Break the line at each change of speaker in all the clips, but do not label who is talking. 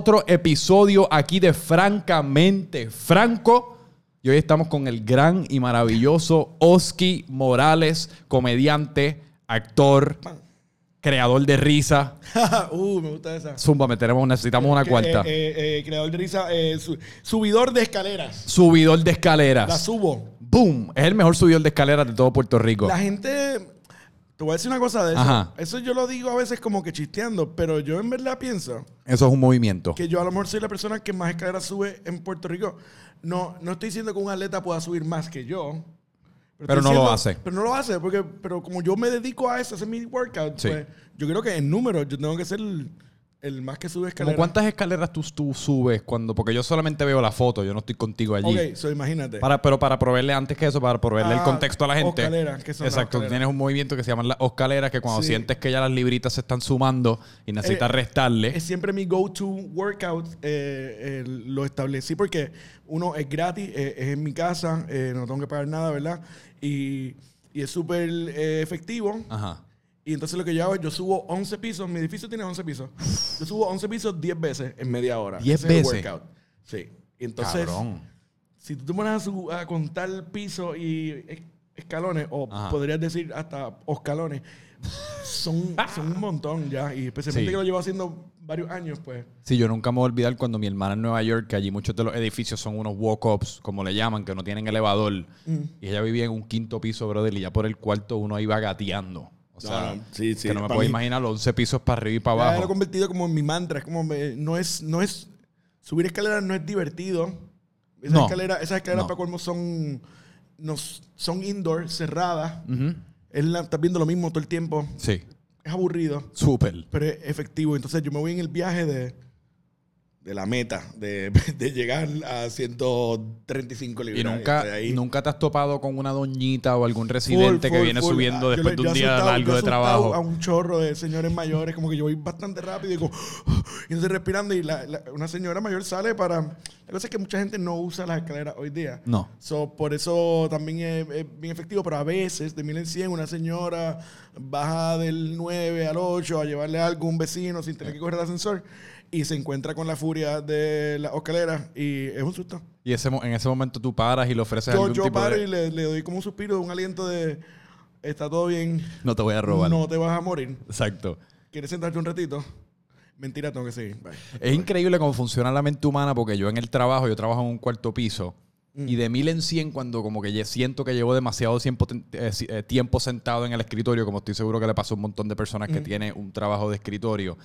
otro episodio aquí de Francamente Franco. Y hoy estamos con el gran y maravilloso Oski Morales, comediante, actor, creador de risa.
uh, me gusta esa.
Zumba, meteremos, necesitamos una
Que,
cuarta.
eh, eh, eh, creador de risa, eh, su- subidor de escaleras.
Subidor de
La
escaleras.
subo.
¡Boom! Es el mejor subidor de escaleras de todo Puerto Rico.
La gente. Te voy a decir una cosa de eso.
Ajá.
Eso yo lo digo a veces como que chisteando, pero yo en verdad pienso
Eso es un movimiento.
que yo a lo mejor soy la persona que más escaleras sube en Puerto Rico. No, no estoy diciendo que un atleta pueda subir más que yo.
Pero
estoy
no lo hace.
Pero no lo hace, porque pero como yo me dedico a eso, a hacer mi workout,
Sí.
pues yo creo que en números yo tengo que ser el, el más que sube
¿Cómo
escaleras.
¿Cuántas escaleras tú, tú subes cuando? Porque yo solamente veo la foto, yo no estoy contigo allí.
Ok, so imagínate.
Para, pero para proveerle antes que eso, para proveerle el
Ah,
contexto a la gente.
oscaleras, ¿qué son
Exacto, tienes un movimiento que se llama las oscaleras, que cuando
Sí.
sientes que ya las libritas se están sumando y necesitas
Eh,
restarle.
es siempre mi go-to workout. eh, eh, lo establecí porque uno es gratis, eh, es en mi casa, no tengo que pagar nada, ¿verdad? Y, y es súper efectivo.
Ajá.
Y entonces lo que yo hago es, yo subo 11 pisos, mi edificio tiene 11 pisos. Yo subo 11 pisos 10 veces en media hora.
10
Ese es el
veces.
workout. Sí. Y entonces,
Cabrón.
si tú te pones a, a contar pisos y es- escalones, o
Ajá.
podrías decir hasta oscalones, son, son un montón ya. Y especialmente
Sí.
que lo llevo haciendo varios años, pues.
Sí, yo nunca me voy a olvidar cuando mi hermana en Nueva York, que allí muchos de los edificios son unos walk-ups, como le llaman, que no tienen elevador.
Mm.
Y ella vivía en un quinto piso, brother, y ya por el cuarto uno iba gateando. O sea,
No, no, sí, sí,
que no me puedo
mí-
imaginar los 11 pisos para arriba y para
Ya lo he
abajo.
convertido como en mi mantra. Es como, me- no es, no es, subir escaleras no es divertido. Esas
No.
escaleras, esas escaleras
No.
para colmo son, nos, son indoor, cerradas. Es la- estás viendo lo mismo todo el tiempo.
Sí,
Es aburrido,
súper.
pero es efectivo. Entonces yo me voy en el viaje de, de la meta, de, de llegar a 135 libras.
Y nunca,
ahí.
nunca te has topado con una doñita o algún residente
Full,
que viene
full.
subiendo
Ah,
después
yo
de un día
asustado-
largo de trabajo.
A un chorro de señores mayores, como que yo voy bastante rápido y como, y entonces respirando. Y la- la- una señora mayor sale para. La cosa es que mucha gente no usa las escaleras hoy día.
No.
So, por eso también es, es bien efectivo, pero a veces, de mil en cien, una señora baja del 9 al 8 a llevarle algo a un vecino sin tener que correr el ascensor y se encuentra con la furia de la escalera y es un susto.
Y ese, en ese momento tú paras y le ofreces
Yo,
algún
yo
tipo
paro
de...
y le, le doy como un suspiro, un aliento de está todo bien,
No te voy a robar.
no te vas a morir.
Exacto.
¿Quieres sentarte un ratito? Mentira, tengo que seguir. Bye.
Es increíble cómo funciona la mente humana porque yo en el trabajo, yo trabajo en un cuarto piso
Mm.
y de mil en cien cuando como que siento que llevo demasiado tiempo, eh, eh, tiempo sentado en el escritorio, como estoy seguro que le pasó a un montón de personas que
Mm.
tienen un trabajo de escritorio,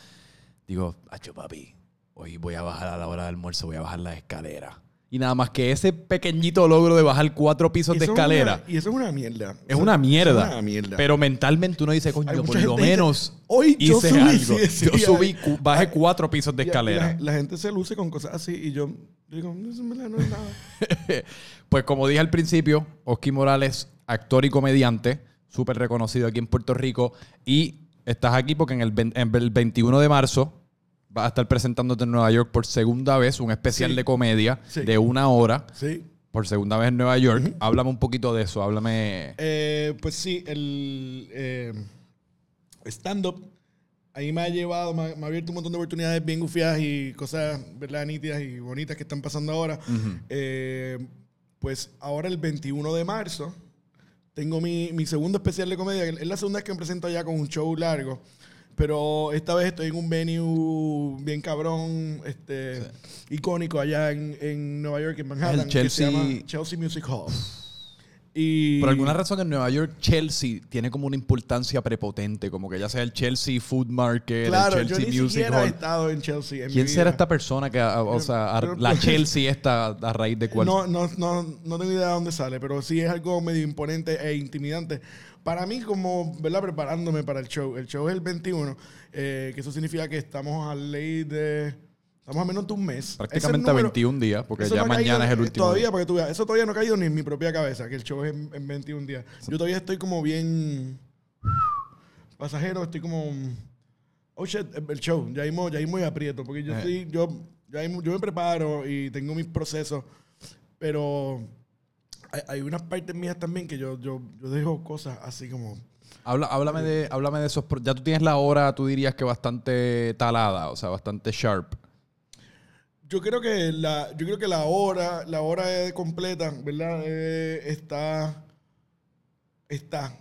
digo, acho papi, hoy voy a bajar a la hora de almuerzo, voy a bajar las escaleras. Y nada más que ese pequeñito logro de bajar cuatro pisos de
es
escalera.
una- y eso es una mierda.
Es una mierda.
Es una mierda.
Pero mentalmente uno dice, coño,
Hay
por lo
dice,
menos
"Hoy yo
hice
subí",
algo.
sí, sí,
yo subí,
hay-
bajé cuatro pisos de escalera.
La, la gente se luce con cosas así y yo digo, no es nada.
pues como dije al principio, Oski Morales, actor y comediante, súper reconocido aquí en Puerto Rico. Y estás aquí porque en el, en el 21 de marzo vas a estar presentándote en Nueva York por segunda vez un especial
Sí.
de comedia
Sí.
de una hora.
Sí.
Por segunda vez en Nueva York. Háblame un poquito de eso. Háblame.
Eh, pues sí, el eh, stand-up ahí me ha llevado, me ha, me ha abierto un montón de oportunidades bien gufiadas y cosas, ¿verdad? Nítidas y bonitas que están pasando ahora. Eh, pues ahora el 21 de marzo tengo mi, mi segundo especial de comedia. Es la segunda vez que me presento ya con un show largo. Pero esta vez estoy en un venue bien cabrón, este, icónico allá en, en Nueva York, en Manhattan,
El
que
Chelsea-
se llama Chelsea Music Hall. Y
Por alguna razón en Nueva York, Chelsea tiene como una importancia prepotente, como que ya sea el Chelsea Food Market,
Claro,
el
yo
Chelsea
ni
Music
siquiera he
Hall.
estado en Chelsea. en
¿Quién
mi
será
vida.
esta persona que, o sea,
pero-
la Chelsea esta a raíz de cuál?
No, no, no, no tengo idea de dónde sale, pero sí es algo medio imponente e intimidante. Para mí, como, ¿verdad? Preparándome para el show. El show es el 21, eh, que eso significa que estamos a ley de... Estamos a menos de un mes.
Prácticamente
número-
21 días, porque ya
no
mañana
caído,
es el último.
Todavía,
día.
porque tú veas, eso todavía no ha caído ni en mi propia cabeza, que el show es en, en 21 días. Yo todavía estoy como bien pasajero, estoy como... Oh shit, el show, ya mismo, ya mismo aprieto, porque yo
Eh.
estoy, yo, ya mismo- yo me preparo y tengo mis procesos, pero hay, hay unas partes mías también que yo, yo, yo dejo cosas así como...
Habla- háblame, de, háblame de esos. Ya tú tienes la hora, tú dirías que bastante talada, o sea, bastante sharp.
Yo creo que la, yo creo que la hora, la hora completa, ¿verdad? Eh, está, está.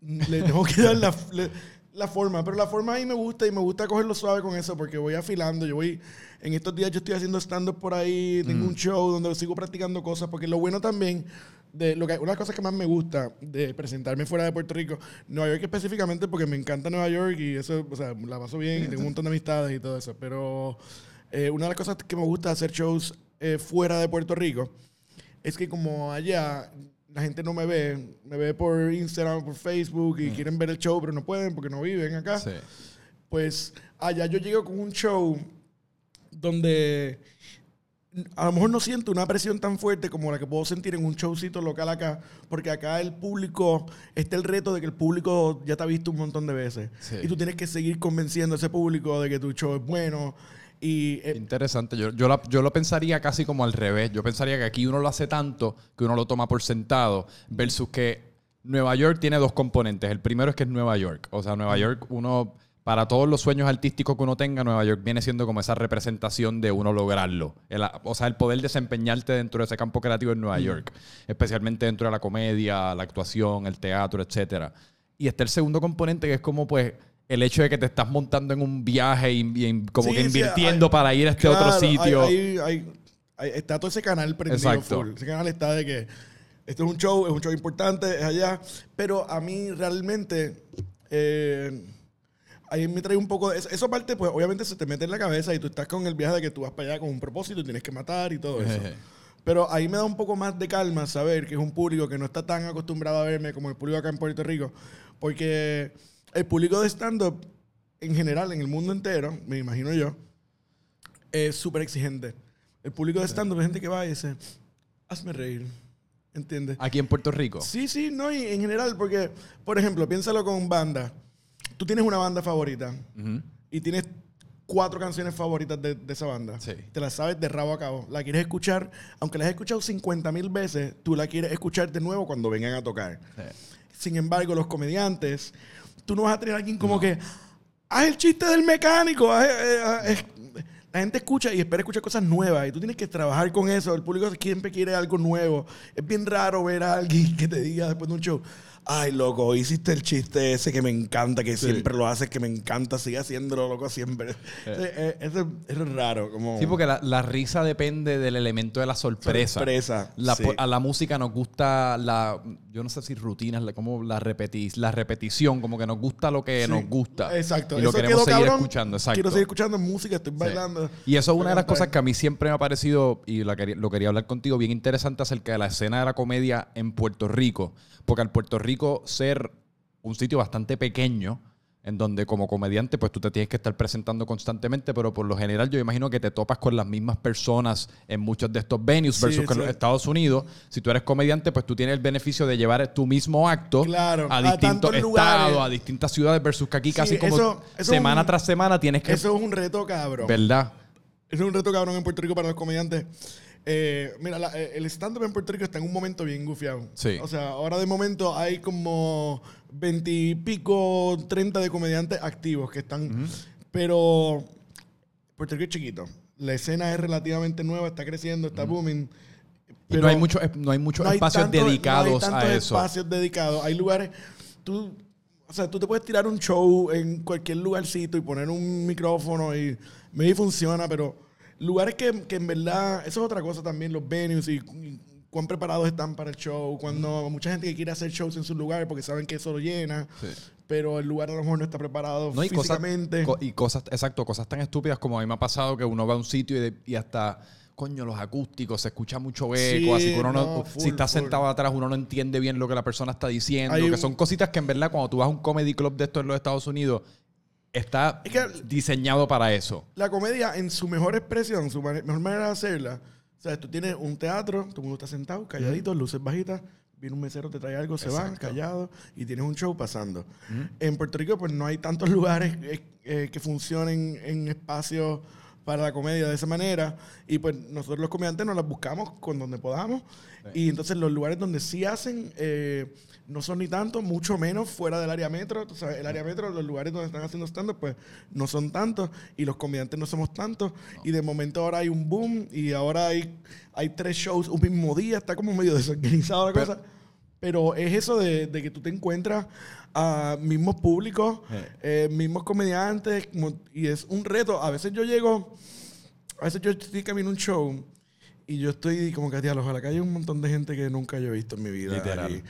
Le tengo que dar la, le- la forma, pero la forma ahí me gusta y me gusta cogerlo suave con eso porque voy afilando. Yo voy, en estos días yo estoy haciendo stand-up por ahí, tengo un show donde sigo practicando cosas porque lo bueno también de lo que una de las cosas que más me gusta de presentarme fuera de Puerto Rico, Nueva York específicamente porque me encanta Nueva York y eso, o sea, la paso bien y tengo un montón de amistades y todo eso, pero eh, una de las cosas que me gusta hacer shows eh, fuera de Puerto Rico es que como allá la gente no me ve, me ve por Instagram, por Facebook y quieren ver el show, pero no pueden porque no viven acá.
Sí.
Pues allá yo llego con un show donde a lo mejor no siento una presión tan fuerte como la que puedo sentir en un showcito local acá, porque acá el público, está el reto de que el público ya te ha visto un montón de veces.
Sí.
Y tú tienes que seguir convenciendo a ese público de que tu show es bueno. Y eh,
Interesante. Yo, yo, la- yo lo pensaría casi como al revés. Yo pensaría que aquí uno lo hace tanto que uno lo toma por sentado, versus que Nueva York tiene dos componentes. El primero es que es Nueva York. O sea, Nueva York, uno, para todos los sueños artísticos que uno tenga, Nueva York viene siendo como esa representación de uno lograrlo. El- o sea, el poder desempeñarte dentro de ese campo creativo en Nueva York. Especialmente dentro de la comedia, la actuación, el teatro, etcétera. Y está el segundo componente que es como pues el hecho de que te estás montando en un viaje y, y como
Sí,
que
sí,
invirtiendo
hay-
para ir a este otro sitio.
hay- está todo ese canal prendido
Exacto.
full. Ese canal está de que esto es un show, es un show importante, es allá. Pero a mí realmente. eh, ahí me trae un poco. de- Eso, eso aparte, pues obviamente se te mete en la cabeza y tú estás con el viaje de que tú vas para allá con un propósito y tienes que matar y todo eso. Pero ahí me da un poco más de calma saber que es un público que no está tan acostumbrado a verme como el público acá en Puerto Rico. Porque el público de stand-up, en general, en el mundo entero, me imagino yo, es súper exigente. El público de stand-up es gente que va y dice, hazme reír. ¿Entiendes?
Aquí en Puerto Rico.
Sí, sí, no, y en general, porque, por ejemplo, piénsalo con banda. Tú tienes una banda favorita y tienes cuatro canciones favoritas de, de esa banda.
Sí.
Te las sabes de rabo a cabo. La quieres escuchar, aunque la has escuchado 50 mil veces, tú la quieres escuchar de nuevo cuando vengan a tocar.
Sí.
Sin embargo, los comediantes, tú no vas a tener a alguien como que, haz el chiste del mecánico. eh, eh". la gente escucha y espera escuchar cosas nuevas y tú tienes que trabajar con eso. El público siempre quiere algo nuevo. Es bien raro ver a alguien que te diga después de un show, ay, loco, hiciste el chiste ese que me encanta, que siempre lo haces, que me encanta, sigue haciéndolo, loco, siempre. Eh, eh, es raro. Como
Sí, porque la, la risa depende del elemento de la sorpresa.
Sorpresa,
La-
sí.
A la música nos gusta la, yo no sé si rutinas, como la, repeti- la repetición, como que nos gusta lo que
Sí.
nos gusta.
Exacto.
Y lo
Eso
queremos
quedó
seguir
cabrón.
escuchando, exacto.
Quiero seguir escuchando música, estoy bailando.
Y eso es una de las
a
cosas que a mí siempre me ha parecido, y lo quería hablar contigo, bien interesante acerca de la escena de la comedia en Puerto Rico. Porque al Puerto Rico ser un sitio bastante pequeño, en donde como comediante pues tú te tienes que estar presentando constantemente, pero por lo general yo imagino que te topas con las mismas personas en muchos de estos venues
Sí,
versus que en los. Estados Unidos, si tú eres comediante pues tú tienes el beneficio de llevar tu mismo acto
Claro,
a
a
distintos
tantos
estados, a distintas ciudades versus que aquí
Sí,
casi como
eso- eso
semana
un-
tras semana tienes que...
Eso es un reto, cabrón.
¿Verdad?
Eso es un reto cabrón en Puerto Rico para los comediantes. Eh, mira, la- eh, el stand-up en Puerto Rico está en un momento bien gufiado.
Sí.
O sea, ahora de momento hay como veintipico, treinta de comediantes activos que están. Pero Puerto Rico es chiquito. La escena es relativamente nueva, está creciendo, está booming.
Y no hay, mucho, no hay muchos
no hay
espacios
tanto-
dedicados
no hay
a eso.
espacios dedicados. Hay lugares. Tú, o sea, tú te puedes tirar un show en cualquier lugarcito y poner un micrófono y maybe funciona, pero lugares que, que en verdad. Eso es otra cosa también, los venues y, y cuán preparados están para el show. Cuando mucha gente que quiere hacer shows en sus lugares porque saben que eso lo llena,
Sí.
pero el lugar a lo mejor no está preparado
No, y cosas,
físicamente.
y cosas, exacto, cosas tan estúpidas como a mí me ha pasado que uno va a un sitio y, de- y hasta, coño, los acústicos, se escucha mucho eco,
Sí,
así que uno no,
no, full,
si está
full.
sentado atrás, uno no entiende bien lo que la persona está diciendo,
Hay
que
un-
son cositas que en verdad cuando tú vas a un comedy club de estos en los Estados Unidos, está
Es que-
diseñado para eso.
la comedia en su mejor expresión, su mejor manera de hacerla. O sea, tú tienes un teatro, todo el mundo está sentado, calladito, luces bajitas, viene un mesero, te trae algo, se va,
Exacto.
callado, y tienes un show pasando. En Puerto Rico, pues no hay tantos lugares eh, eh, que funcionen en espacios para la comedia de esa manera. Y pues nosotros los comediantes nos las buscamos con donde podamos. Y entonces los lugares donde sí hacen eh, no son ni tanto, mucho menos fuera del área metro. el área metro, los lugares donde están haciendo stand-up, pues no son tantos. Y los comediantes no somos tantos. Y de momento ahora hay un boom y ahora hay, hay tres shows un mismo día. Está como medio desorganizado la cosa. Pero es eso de, que tú te encuentras a mismos públicos, eh, mismos comediantes, y es un reto. A veces yo llego, a veces yo estoy caminando un show y yo estoy como que, ojalá que haya un montón de gente que nunca yo he visto en mi vida.
Literal.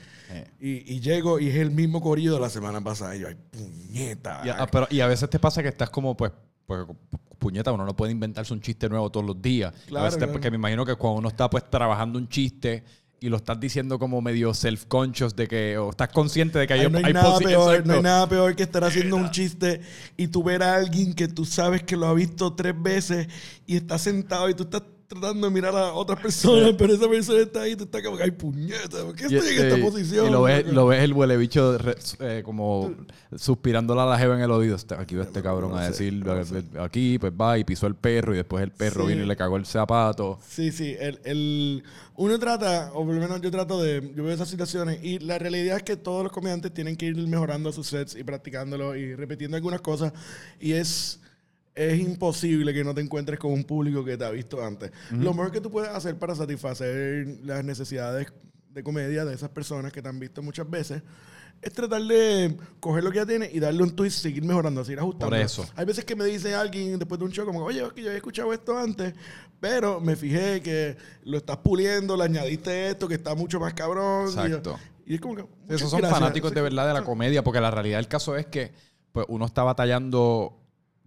Y, y, llego y es el mismo corrido de la semana pasada. Y yo, ay, puñeta.
Y a, pero, y a veces te pasa que estás como, pues, pues, puñeta, uno no puede inventarse un chiste nuevo todos los días. Claro, Porque me imagino que cuando uno está, pues, trabajando un chiste y lo estás diciendo como medio self-conscious de que, o estás consciente de que hay,
no hay, nada peor, No hay nada peor que estar haciendo un chiste y tú ver a alguien que tú sabes que lo ha visto tres veces y está sentado y tú estás tratando de mirar a otras personas, pero esa persona está ahí y tú estás como, ay, puñeta, ¿por qué estoy en esta posición?
Y lo ves, lo ves el huele bicho eh, como suspirándole a la jeva en el oído. Aquí va este cabrón a decir, aquí, pues va y pisó el perro y después el perro vino y le cagó el zapato.
Sí, sí. El, el, uno trata, o por lo menos yo trato de, yo veo esas situaciones y la realidad es que todos los comediantes tienen que ir mejorando sus sets y practicándolo y repitiendo algunas cosas y es es imposible que no te encuentres con un público que te ha visto antes. Lo mejor que tú puedes hacer para satisfacer las necesidades de comedia de esas personas que te han visto muchas veces es tratar de coger lo que ya tienes y darle un twist, seguir mejorando, seguir ajustando.
Por eso.
Hay veces que me dice alguien después de un show como, oye, es que yo había escuchado esto antes, pero me fijé que lo estás puliendo, le añadiste esto, que está mucho más cabrón.
Exacto.
Y, es como que...
Esos son fanáticos de verdad de la comedia, porque la realidad del caso es que pues, uno está batallando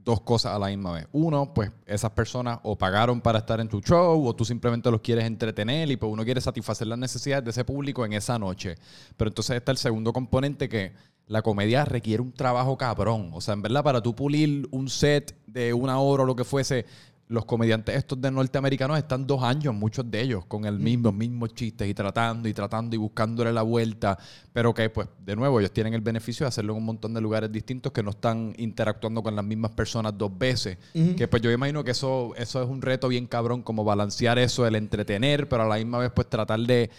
dos cosas a la misma vez. Uno, pues esas personas o pagaron para estar en tu show o tú simplemente los quieres entretener y pues uno quiere satisfacer las necesidades de ese público en esa noche. Pero entonces está el segundo componente que la comedia requiere un trabajo cabrón. O sea, en verdad, para tú pulir un set de una hora o lo que fuese, los comediantes estos de norteamericanos están dos años, muchos de ellos, con el mismo, mismos chistes y tratando y tratando y buscándole la vuelta, pero que pues de nuevo ellos tienen el beneficio de hacerlo en un montón de lugares distintos que no están interactuando con las mismas personas dos veces, que pues yo imagino que eso, eso es un reto bien cabrón, como balancear eso, el entretener, pero a la misma vez pues tratar de...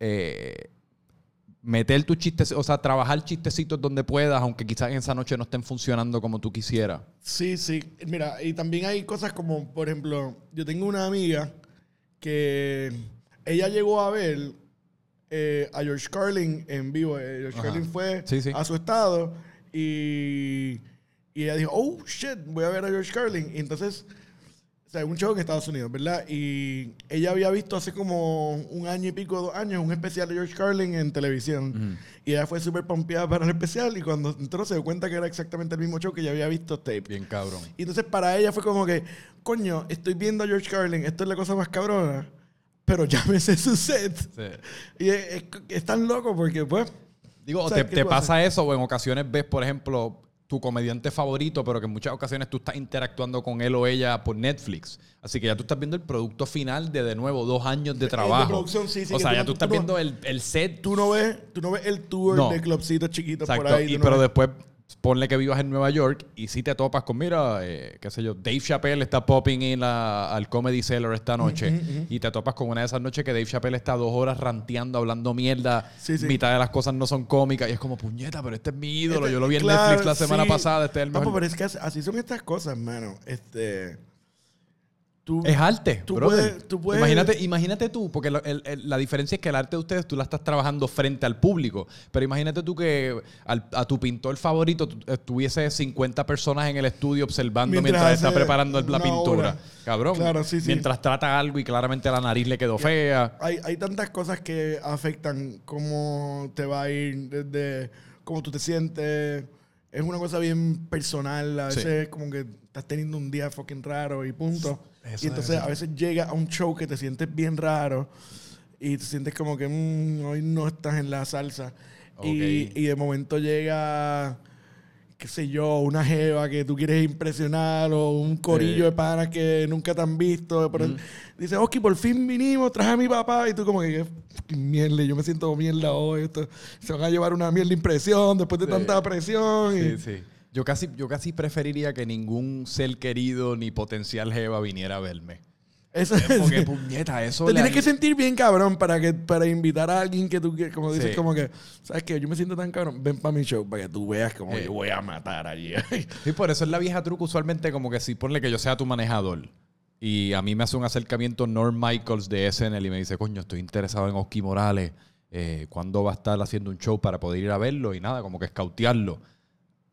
Eh, meter tus chistes, o sea, trabajar chistecitos donde puedas, aunque quizás en esa noche no estén funcionando como tú quisieras.
Sí, sí. Mira, y también hay cosas como, por ejemplo, yo tengo una amiga que ella llegó a ver eh, a George Carlin en vivo. Eh, George Carlin fue a su estado y, y ella dijo, oh, shit, voy a ver a George Carlin. Y entonces sea, un show en Estados Unidos, ¿verdad? Y ella había visto hace como un año y pico, dos años, un especial de George Carlin en televisión. Y ella fue súper pompeada para el especial y cuando entró se dio cuenta que era exactamente el mismo show que ya había visto tape.
Bien cabrón.
Y entonces para ella fue como que, coño, estoy viendo a George Carlin, esto es la cosa más cabrona, pero ya me sé su set. Sí. Y es, tan loco porque, pues...
Digo, te, te pasa eso o en ocasiones ves, por ejemplo, tu comediante favorito, pero que en muchas ocasiones tú estás interactuando con él o ella por Netflix. Así que ya tú estás viendo el producto final de, de nuevo, dos años de trabajo. o sea, ya tú, estás viendo el, el, set.
Tú no ves, tú no ves el tour de clubcitos chiquitos por ahí.
Y, pero después ponle que vivas en Nueva York y si te topas con, mira, eh, qué sé yo, Dave Chappelle está popping in al Comedy Cellar esta noche. y te topas con una de esas noches que Dave Chappelle está dos horas ranteando, hablando mierda, mitad de las cosas no son cómicas. Y es como, puñeta, pero este es mi ídolo, este, yo lo vi en Netflix la semana pasada, este es el mejor.
pero es que así son estas cosas, mano. Este
es arte, tú Imagínate, imagínate tú, porque la diferencia es que el arte de ustedes tú la estás trabajando frente al público. Pero imagínate tú que a tu pintor favorito tuviese 50 personas en el estudio observando mientras, está preparando la pintura. Cabrón. Mientras trata algo y claramente la nariz le quedó fea.
Hay, hay tantas cosas que afectan cómo te va a ir, desde cómo tú te sientes. Es una cosa bien personal. A veces como que estás teniendo un día fucking raro y punto y entonces a veces llega a un show que te sientes bien raro y te sientes como que mm, hoy no estás en la salsa. Y, y, de momento llega, qué sé yo, una jeva que tú quieres impresionar o un corillo de panas que nunca te han visto. Pero dice, Oski, por fin vinimos, traje a mi papá. Y tú como que, mierda, yo me siento mierda hoy. Esto, se van a llevar una mierda impresión después de tanta presión.
Sí, sí. Yo casi, yo casi preferiría que ningún ser querido ni potencial jeva viniera a verme.
Eso
Porque
es.
puñeta, eso
Te
le
tienes que sentir bien cabrón para que para invitar a alguien que tú como dices,
Sí.
como que, ¿sabes qué? Yo me siento tan cabrón, ven para mi show para que tú veas como
Sí.
yo voy a matar allí.
Sí, por eso es la vieja truco usualmente como que si ponle que yo sea tu manejador y a mí me hace un acercamiento Norm Michaels de SNL y me dice, coño, estoy interesado en Oski Morales, eh, ¿cuándo va a estar haciendo un show para poder ir a verlo? Y nada, como que escautearlo.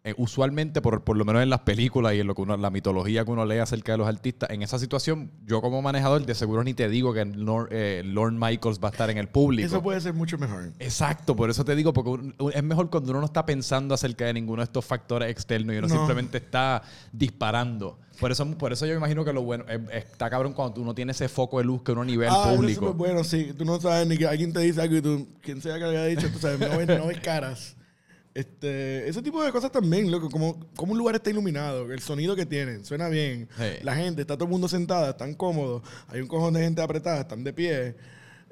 Eh, usualmente, por, por lo menos en las películas y en lo que uno, la mitología que uno lee acerca de los artistas, en esa situación, yo como manejador de seguro ni te digo que Lord, eh, Lorne Michaels va a estar en el público.
Eso puede ser mucho mejor.
Exacto, por eso te digo, porque un- un- es mejor cuando uno no está pensando acerca de ninguno de estos factores externos y uno
No.
simplemente está disparando. Por eso, por eso yo me imagino que lo bueno es- está cabrón cuando uno tiene ese foco de luz que uno ni ve al
Ah, eso es
público.
bueno, sí. Tú no sabes ni que alguien te dice algo y tú, quien sea que lo haya dicho, tú sabes, no ves, no ves caras. Este, ese tipo de cosas también, loco, como, como un lugar está iluminado, el sonido que tienen, suena bien, la gente, está todo el mundo sentada, están cómodos, hay un cojón de gente apretada, están de pie.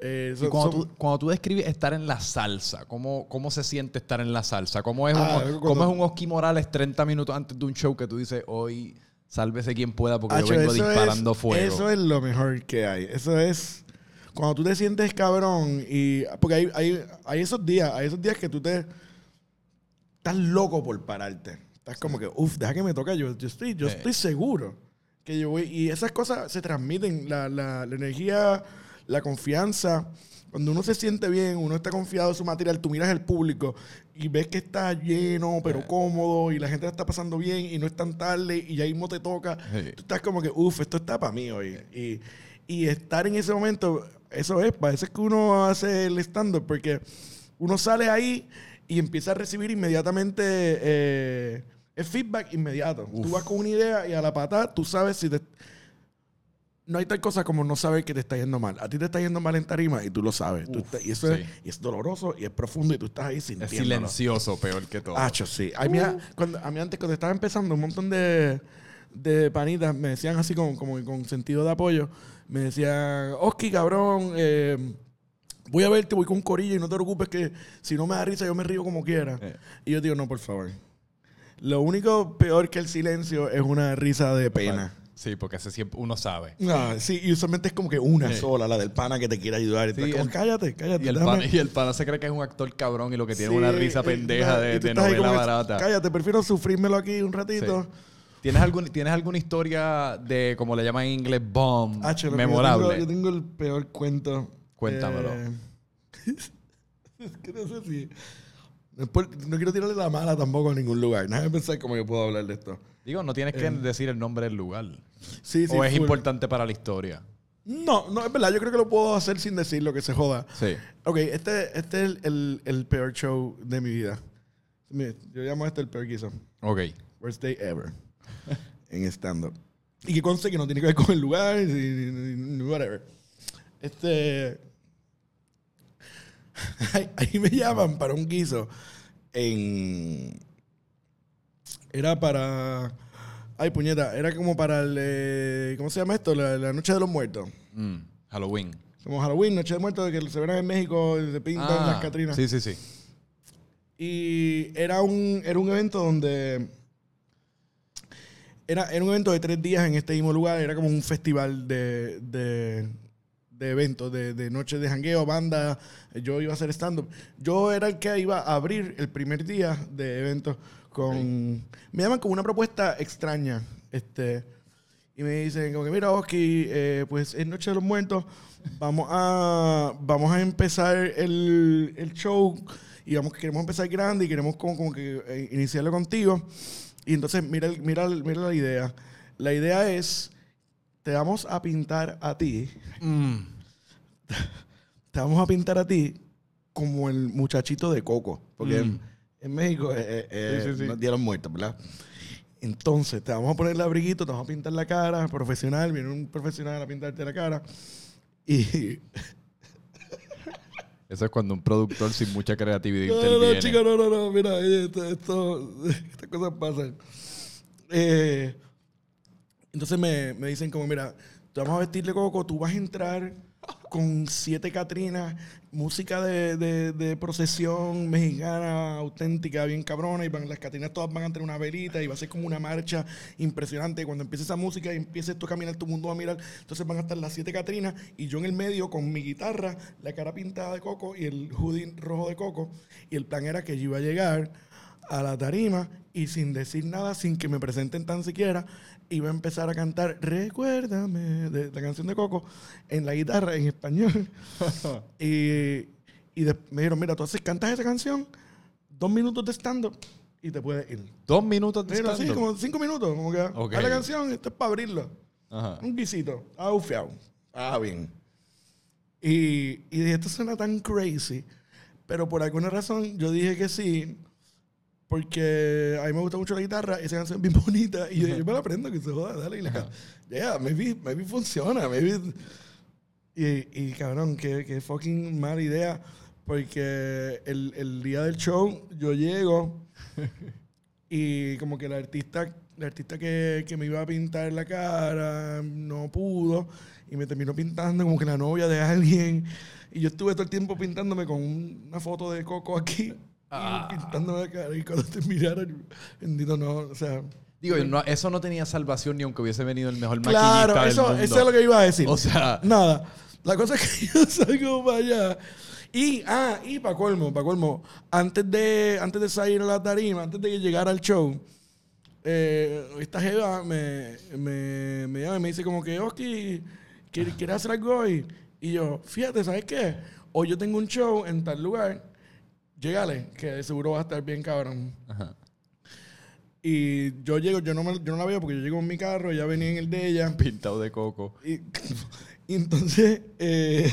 Eh,
Y cuando,
son-
tú, cuando tú describes estar en la salsa, ¿cómo, cómo se siente estar en la salsa? ¿Cómo es,
Ah,
un,
cuando-
cómo es un Oski Morales 30 minutos antes de un show que tú dices, hoy sálvese quien pueda porque yo vengo disparando
es,
fuego?
Eso es lo mejor que hay. Eso es cuando tú te sientes cabrón y porque hay, hay, hay esos días, hay esos días que tú te estás loco por pararte. Estás como que, uff, deja que me toque. Yo, yo estoy, yo
Sí.
estoy seguro que yo voy. Y esas cosas se transmiten. La, la, la energía, la confianza. Cuando uno se siente bien, uno está confiado en su material, tú miras el público y ves que está lleno, pero
Sí.
cómodo, y la gente la está pasando bien y no es tan tarde y ya mismo te toca. Tú estás como que, uff, esto está para mí hoy. Y, y estar en ese momento, eso es, es que uno hace el stand-up, porque uno sale ahí y empieza a recibir inmediatamente eh, el feedback inmediato. Tú vas con una idea y a la patada tú sabes si te... No hay tal cosa como no saber que te está yendo mal. A ti te está yendo mal en tarima y tú lo sabes. Tú
Uf,
estás- y eso
sí.
es, y es doloroso y es profundo y tú estás ahí
Es
sintiéndolo.
silencioso, peor que todo.
Hacho, sí. A mí, cuando, a mí antes, cuando estaba empezando, un montón de, de panitas me decían así como, como con sentido de apoyo. Me decían, Oski, cabrón, eh, voy a verte, voy con un corillo y no te preocupes que si no me da risa yo me río como quiera.
Eh.
Y yo digo, no, por favor. Lo único peor que el silencio es una risa de pena.
Sí, porque ese siempre uno sabe.
Ah, sí, y usualmente es como que una
Sí.
sola, la del pana que te quiere ayudar. Y tú
Sí,
estás como,
el-
cállate, cállate.
Y el, pana, y el pana se cree que es un actor cabrón y lo que tiene
Sí,
una risa pendeja de,
y
de
ahí
novela
que,
barata.
Cállate, prefiero sufrírmelo aquí un ratito.
¿Tienes, algún, ¿Tienes alguna historia de, como le llaman en inglés, bomb,
que
memorable?
Yo tengo, yo tengo el peor cuento.
Cuéntamelo.
Eh, es que no sé si. no quiero tirarle la mala tampoco a ningún lugar. Déjame pensar cómo yo puedo hablar de esto.
Digo, no tienes que decir el nombre del lugar.
Sí, sí.
o es
full.
importante para la historia.
No, no, es verdad. Yo creo que lo puedo hacer sin decir lo que se joda.
Sí.
Ok, este, este es el, el, el peor show de mi vida. Yo llamo a este el peor hizo.
Ok.
Worst day ever. en stand-up. Y que conste que no tiene que ver con el lugar, ni whatever. Este. ahí, me llaman para un guiso en. Era para. Ay, puñeta, era como para el. eh, ¿Cómo se llama esto? La, la Noche de los Muertos.
Mm, Halloween.
Como Halloween, Noche de Muertos, que se verán en México, se pintan
Ah,
las Catrinas.
Sí, sí, sí.
Y era un, era un evento donde. Era, era un evento de tres días en este mismo lugar. Era como un festival de, de, de eventos, de, de noches de jangueo, banda. Yo iba a hacer stand-up. Yo era el que iba a abrir el primer día de eventos con. Me llaman como una propuesta extraña. Este. Y me dicen, como que, mira, Oski, eh, pues es Noche de los Muertos. Vamos a, vamos a empezar el, el show y vamos, queremos empezar grande y queremos como, como que eh, iniciarlo contigo. Y entonces, mira, mira, mira la idea. La idea es, te vamos a pintar a ti,
Mm,
te vamos a pintar a ti como el muchachito de Coco. Porque
Mm.
en, México eh, eh, eh,
Sí, sí, sí.
no es Día de los Muertos, ¿verdad? Entonces, te vamos a poner el abriguito, te vamos a pintar la cara, profesional, viene un profesional a pintarte la cara. Y.
Eso es cuando un productor sin mucha creatividad
No, no, no,
interviene.
chicos, no, no, no, mira, eh, esto, esto- estas cosas pasan. Eh, entonces me, me dicen como, mira, te vamos a vestir de coco, tú vas a entrar con siete Catrinas, música de, de- procesión mexicana auténtica, bien cabrona, y van, las Catrinas todas van a tener una velita y va a ser como una marcha impresionante. Cuando empiece esa música y empieces tú a caminar, todo el mundo va a mirar. Entonces van a estar las siete Catrinas y yo en el medio con mi guitarra, la cara pintada de coco y el hoodie rojo de coco. Y el plan era que yo iba a llegar a la tarima y sin decir nada, sin que me presenten tan siquiera, iba a empezar a cantar Recuérdame, de la canción de Coco, en la guitarra en español. y y de- me dijeron, mira, tú haces, cantas esa canción, dos minutos de stand-up y te puedes ir.
Dos minutos de
sí,
stand-up.
como cinco minutos, como que haz la canción, esto es para abrirlo.
Ajá.
Un guisito, ah, ufiao. Ah, bien. Y, y dije, esto suena tan crazy. Pero por alguna razón yo dije que sí. Porque a mí me gusta mucho la guitarra, esa canción es bien bonita. Y yo, yo me la aprendo, que se joda, dale. Y la yeah, maybe, maybe funciona. Maybe. Y, y cabrón, qué, qué fucking mala idea. Porque el, el día del show yo llego y como que el artista, artista que, que me iba a pintar la cara no pudo y me terminó pintando como que la novia de alguien. Y yo estuve todo el tiempo pintándome con una foto de Coco aquí
Ah.
pintándome la cara. Y cuando te miraron, bendito no, o sea.
Digo, no- eso no tenía salvación ni aunque hubiese venido el mejor
Claro,
maquillista
eso,
del mundo.
eso es lo que iba a decir.
O sea,
Nada. La cosa es que yo salgo para allá. Y, ah, y para colmo, para colmo, antes de, antes de salir a la tarima, antes de que llegara al show, eh, esta jeva me, me, me llama y me dice como que, Oski, ¿quieres quieres hacer algo hoy? Y yo, fíjate, ¿sabes qué? Hoy yo tengo un show en tal lugar, llégale, que de seguro va a estar bien cabrón.
Ajá.
Y yo llego, yo no, me- yo no la veo porque yo llego en mi carro, ella venía en el de ella.
pintado de coco.
Y, y entonces eh,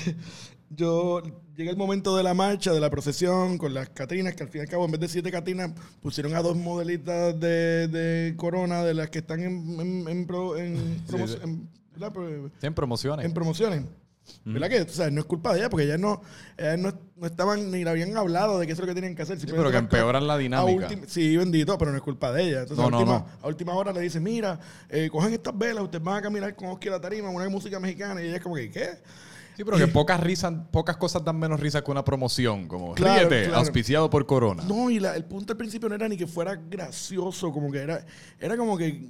yo llega el momento de la marcha, de la procesión con las Catrinas, que al fin y al cabo en vez de siete Catrinas pusieron a dos modelitas de, de corona de las que están en, en, en pro- en promo- en
promociones.
en promociones. ¿Verdad que? O sea, no es culpa de ella, porque ellas no, ellas no, no estaban ni le habían hablado de qué es lo que tenían que hacer.
Sí, pero que empeoran la dinámica.
ultim- sí, bendito, pero no es culpa de ella. Entonces,
No,
a, última,
no.
a última hora le dice, mira, eh, cojan estas velas, ustedes van a caminar con Oscar a la tarima, una música mexicana. Y ella es como que, ¿qué?
Sí, pero que pocas risas, pocas cosas dan menos risa que una promoción. Como,
Claro,
ríete,
claro.
auspiciado por Corona.
No, y la- el punto al principio no era ni que fuera gracioso, como que era, era como que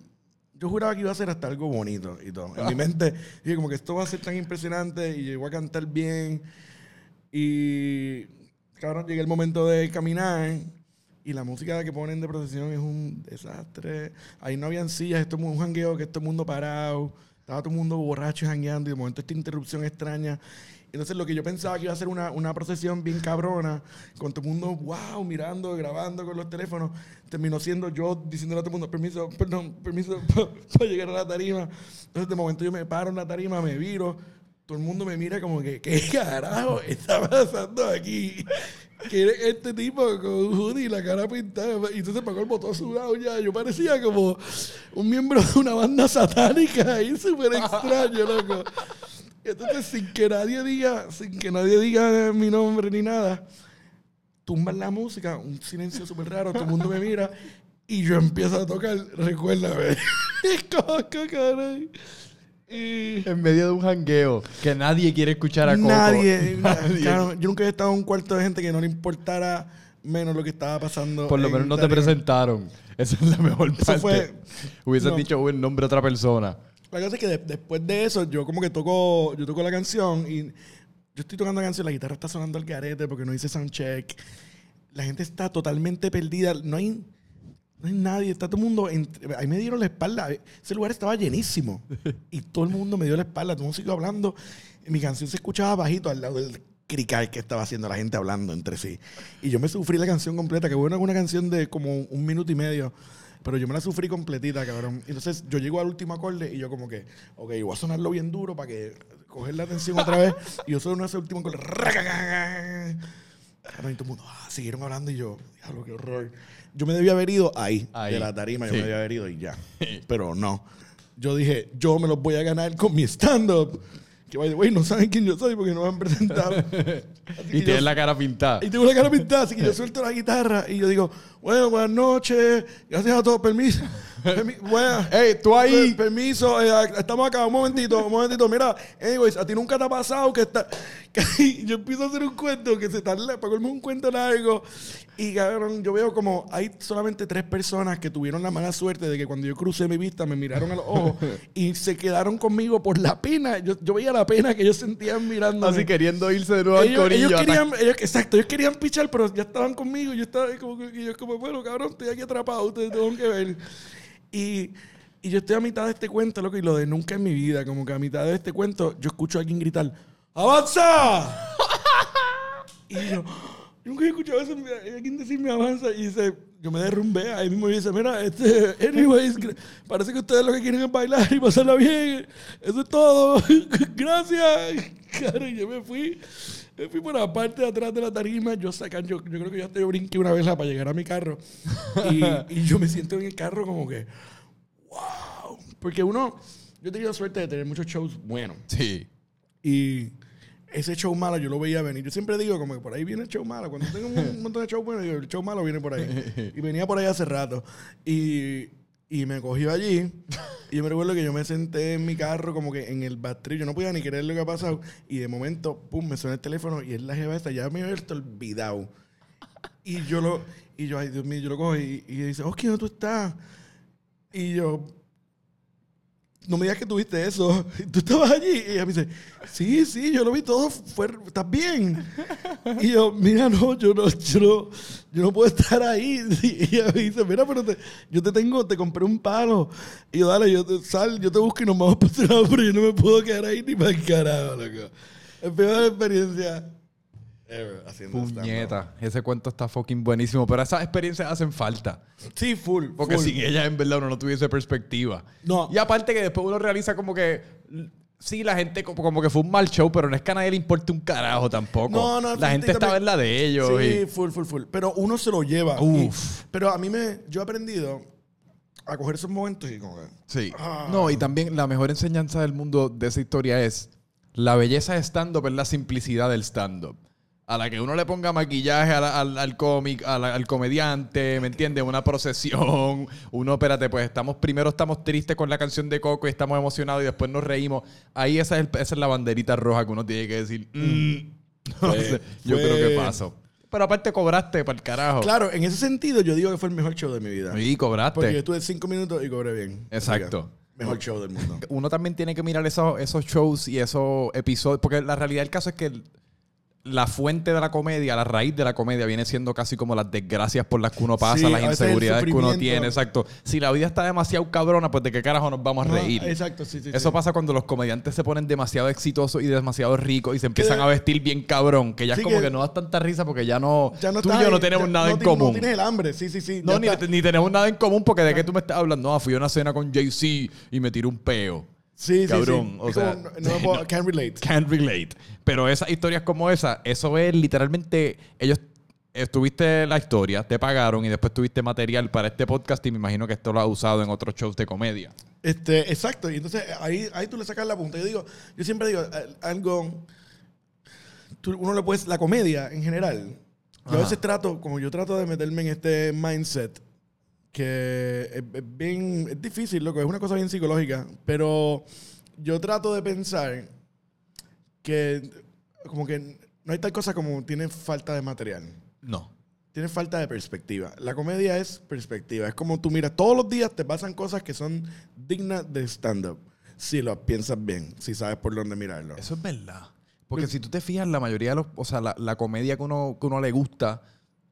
yo juraba que iba a ser hasta algo bonito y todo. En mi mente, dije como que esto va a ser tan impresionante y voy a cantar bien. Y, cabrón, llega el momento de caminar y la música que ponen de procesión es un desastre. Ahí no habían sillas, esto es un jangueo que es todo el mundo parado. Estaba todo el mundo borracho y jangueando y de momento esta interrupción extraña. Entonces lo que yo pensaba que iba a ser una, una procesión bien cabrona, con todo el mundo, wow, mirando, grabando con los teléfonos, terminó siendo yo diciéndole a todo el mundo, permiso, perdón, permiso para llegar a la tarima. Entonces de momento yo me paro en la tarima, me viro, todo el mundo me mira como que, ¿qué carajo está pasando aquí? Que este tipo con un y la cara pintada. Y entonces pagó el botón sudado ya. Yo parecía como un miembro de una banda satánica ahí, súper extraño, loco. Entonces, sin que nadie diga, sin que nadie diga mi nombre ni nada, tumban la música, un silencio súper raro, todo el mundo me mira y yo empiezo a tocar, recuérdame. Caray. Y
En medio de un jangueo que nadie quiere escuchar a Coco.
nadie,
Nadie.
claro, yo nunca he estado en un cuarto de gente que no le importara menos lo que estaba pasando.
Por lo
en
menos no te presentaron. Esa es la mejor
Eso
parte.
fue-
Hubieses
no.
dicho el nombre de otra persona.
La cosa es que de- después de eso, yo como que toco, yo toco la canción y yo estoy tocando la canción, la guitarra está sonando al garete porque no hice soundcheck. La gente está totalmente perdida. No hay, no hay nadie, está todo el mundo. entre- ahí me dieron la espalda. Ese lugar estaba llenísimo. Y todo el mundo me dio la espalda. Todo el mundo siguió hablando. Mi canción se escuchaba bajito al lado del crical que estaba haciendo la gente hablando entre sí. Y yo me sufrí la canción completa, que bueno, una canción de como un minuto y medio. Pero yo me la sufrí completita, cabrón. Entonces yo llego al último acorde y yo como que, ok, voy a sonarlo bien duro para que coger la atención otra vez. Y yo solo ese último acorde. Y todo el mundo, ah, siguieron hablando y yo, diablo, qué horror. Yo me debía haber ido ahí,
Ahí.
de la tarima, yo
Sí.
me debía haber ido y ya. Pero no. Yo dije, yo me los voy a ganar con mi stand-up. Que, by the way, no saben quién yo soy porque no me han presentado.
Y tienes
yo-
la cara pintada.
y tengo la cara pintada, así que yo suelto la guitarra y yo digo, bueno, buenas noches, gracias a todos, permiso. Permi- buena-
Ey, tú ahí.
Per- Permiso, eh, estamos acá, un momentito, un momentito. Mira, anyways, a ti nunca te ha pasado que está. que yo empiezo a hacer un cuento que se tarda, para un cuento largo. Y cabrón, yo veo como hay solamente tres personas que tuvieron la mala suerte de que cuando yo crucé mi vista me miraron a los ojos y se quedaron conmigo por la pena. Yo, yo veía la pena que ellos sentían mirando.
Así queriendo irse de nuevo al
Ellos,
corillo.
ellos querían, ellos- exacto, ellos querían pichar, pero ya estaban conmigo. Yo estaba yo como, bueno, cabrón, estoy aquí atrapado, ustedes tengo que ver. Y, y yo estoy a mitad de este cuento, loco, y lo de nunca en mi vida, como que a mitad de este cuento, yo escucho a alguien gritar, ¡Avanza! y yo, yo nunca he escuchado eso, alguien decirme avanza, y dice, yo me derrumbé ahí mismo y dice, mira, este, anyways, parece que ustedes lo que quieren es bailar y pasarla bien. Eso es todo. Gracias. Claro, yo me fui. Me fui por la parte de atrás de la tarima. Yo sacan, yo, yo creo que yo hasta yo brinqué una vez para llegar a mi carro. Y, y yo me siento en el carro como que, wow. Porque uno, yo he tenido suerte de tener muchos shows buenos.
Sí.
Y ese show malo yo lo veía venir. Yo siempre digo como que por ahí viene el show malo. Cuando tengo un montón de shows buenos, digo, el show malo viene por ahí. Y venía por ahí hace rato. Y, y me cogió allí. Y yo me recuerdo que yo me senté en mi carro como que en el batrillo. Yo no podía ni creer lo que ha pasado. Y de momento, pum, me suena el teléfono y es la jefa esta. Ya me había olvidado. Y yo lo... Y yo, ay, Dios mío, yo lo cojo y, y dice, Oski, ¿dónde tú estás? Y yo, no me digas que tuviste eso. Tú estabas allí. Y ella me dice, sí, sí, yo lo vi todo. Fue, ¿Estás bien? Y yo, mira, no, yo no, yo no, yo no puedo estar ahí. Y ella me dice, mira, pero te- yo te tengo, te compré un palo. Y yo, dale, yo te, sal, yo te busco y nos vamos ese lado, pero yo no me puedo quedar ahí ni para el carajo, loco. Es peor experiencia ever haciendo stand-up.
Puñeta. Ese cuento está fucking buenísimo. Pero esas experiencias hacen falta.
Sí, full.
Porque
full.
sin ella, en verdad, uno no tuviese perspectiva.
No.
Y aparte que después uno realiza como que... Sí, la gente como, como que fue un mal show, pero no es que a nadie le importe un carajo tampoco.
No, no,
la gente
fíjate,
estaba en la de ellos.
Sí,
y-
full, full, full. Pero uno se lo lleva.
Uf.
Y- pero a mí me... Yo he aprendido a coger esos momentos y como que...
Sí.
Ah.
No, y también la mejor enseñanza del mundo de esa historia es la belleza de stand-up es la simplicidad del stand-up. A la que uno le ponga maquillaje a la- al, al cómic, al comediante, ¿me entiendes? Una procesión. Uno, espérate, pues estamos primero estamos tristes con la canción de Coco y estamos emocionados y después nos reímos. Ahí esa es, el- esa es la banderita roja que uno tiene que decir. "Mm". No
Fue-
sé, yo
fue-
creo que pasó. Pero aparte cobraste para el carajo.
Claro, en ese sentido yo digo que fue el mejor show de mi vida.
Y cobraste.
Porque yo estuve cinco minutos y cobré bien.
Exacto.
Mejor show del mundo.
uno también tiene que mirar esos, esos shows y esos episodios, porque la realidad del caso es que la fuente de la comedia, la raíz de la comedia viene siendo casi como las desgracias por las que uno pasa,
Sí,
las inseguridades que uno tiene, exacto. Si la vida está demasiado cabrona, pues de qué carajo nos vamos a
No,
reír.
exacto, sí, sí.
Eso
sí.
pasa cuando los comediantes se ponen demasiado exitosos y demasiado ricos y se empiezan a vestir bien cabrón, que ya
Sí,
es como
que-
que, no das tanta risa porque ya no,
Ya no
tú y yo no tenemos
ya
nada
no
en común.
No tienes el hambre, sí, sí, sí.
No, ni, ni tenemos nada en común porque de qué tú me estás hablando. No, fui a una cena con Jay-Z y me tiré un peo.
Sí, sí,
Cabrón,
sí.
o
Es
sea,
como, no, can't relate.
Can't relate. Pero esas historias como esa, eso es literalmente. Ellos estuviste la historia, te pagaron y después tuviste material para este podcast y me imagino que esto lo has usado en otros shows de comedia.
Este, exacto. Y entonces ahí, ahí tú le sacas la punta. Yo digo, yo siempre digo, eh, algo. tú- uno le puedes. La comedia en general. Yo a veces trato, como yo trato de meterme en este mindset, que es, es bien. Es difícil, loco. Es una cosa bien psicológica. Pero yo trato de pensar que. Como que no hay tal cosa como tiene falta de material.
No.
Tienes falta de perspectiva. La comedia es perspectiva. Es como tú miras, todos los días te pasan cosas que son dignas de stand-up. Si lo piensas bien, si sabes por dónde mirarlo.
Eso es verdad. Porque si tú te fijas, la mayoría de los. O sea, la, la comedia que uno, que uno le gusta,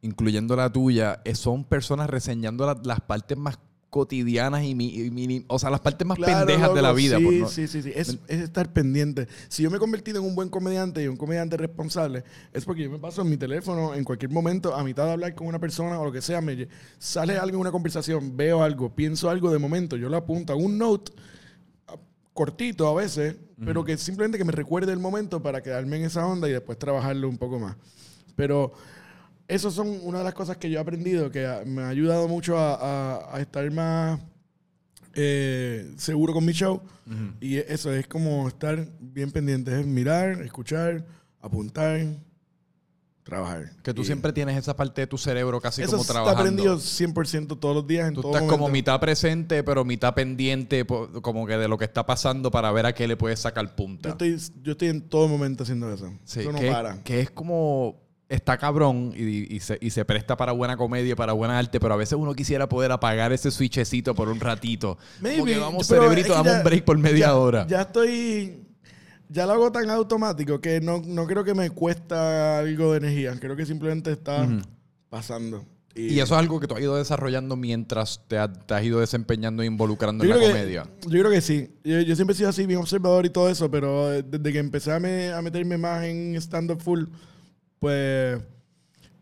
incluyendo la tuya, eh, son personas reseñando la- las partes más cotidianas y, mi- y mini- O sea, las partes más
Claro,
pendejas de la
loco,
vida.
Sí,
por no-
sí, sí, sí. Es, es estar pendiente. Si yo me he convertido en un buen comediante y un comediante responsable, es porque yo me paso en mi teléfono en cualquier momento, a mitad de hablar con una persona o lo que sea, me sale algo en una conversación, veo algo, pienso algo de momento, yo lo apunto a un note cortito a veces, pero que simplemente que me recuerde el momento para quedarme en esa onda y después trabajarlo un poco más. Pero esas son una de las cosas que yo he aprendido que me ha ayudado mucho a, a- a estar más eh, seguro con mi show. Y eso es como estar bien pendiente, es mirar, escuchar, apuntar, trabajar.
Que tú
Y
siempre tienes esa parte de tu cerebro casi
Eso
como
está
trabajando.
aprendido 100% todos los días, en
Tú
todo
estás como
momento.
mitad presente, pero mitad pendiente, como que de lo que está pasando para ver a qué le puedes sacar
Yo
punta.
estoy, yo estoy en todo momento haciendo eso.
Sí,
eso no
que,
para.
que es como. Está cabrón y, y se, y se presta para buena comedia, para buena arte, pero a veces uno quisiera poder apagar ese switchecito por un ratito.
Maybe,
que vamos, cerebrito,
ya-
un break por media
ya-
hora.
Ya estoy. Ya lo hago tan automático que no, no creo que me cuesta algo de energía. Creo que simplemente está pasando.
Y eso es algo que tú has ido desarrollando mientras te, ha- te has ido desempeñando e involucrando en la
que-
comedia.
yo creo que sí. Yo, yo siempre he sido así, bien observador y todo eso, pero eh, desde que empecé a, me- a meterme más en stand-up full, pues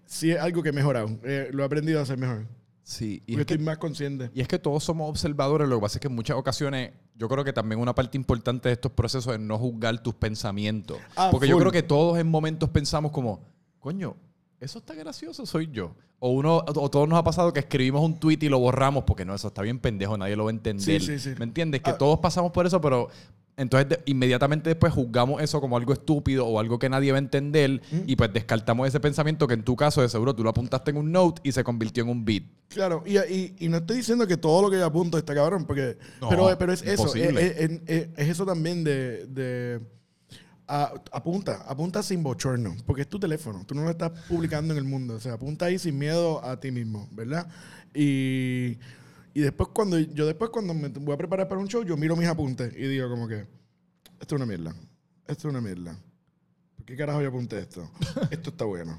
sí es algo que he mejorado. Eh, lo he aprendido a hacer mejor.
Sí, y
Porque
es, que,
estoy más consciente.
y es que todos somos observadores. Lo que pasa es que en muchas ocasiones, yo creo que también una parte importante de estos procesos es no juzgar tus pensamientos.
Ah,
Porque yo creo que todos en momentos pensamos como, coño, eso está gracioso, soy yo. O uno, o todos nos ha pasado que escribimos un tweet y lo borramos porque no, eso está bien pendejo, nadie lo va a entender.
Sí, sí, sí.
¿Me entiendes? Que
Ah.
todos pasamos por eso, pero entonces de- inmediatamente después juzgamos eso como algo estúpido o algo que nadie va a entender y pues descartamos ese pensamiento que en tu caso de seguro tú lo apuntaste en un note y se convirtió en un beat.
Claro, y, y- y no estoy diciendo que todo lo que yo apunto está cabrón, porque.
No,
pero, pero es eso, es,
imposible.
es- es- es eso también de. de- a- apunta, apunta sin bochorno, porque es tu teléfono, tú no lo estás publicando en el mundo, o sea, apunta ahí sin miedo a ti mismo, ¿verdad? Y, y después cuando yo después cuando me voy a preparar para un show, yo miro mis apuntes y digo como que, esto es una mierda, esto es una mierda. ¿Por qué carajo yo apunté esto? Esto está bueno.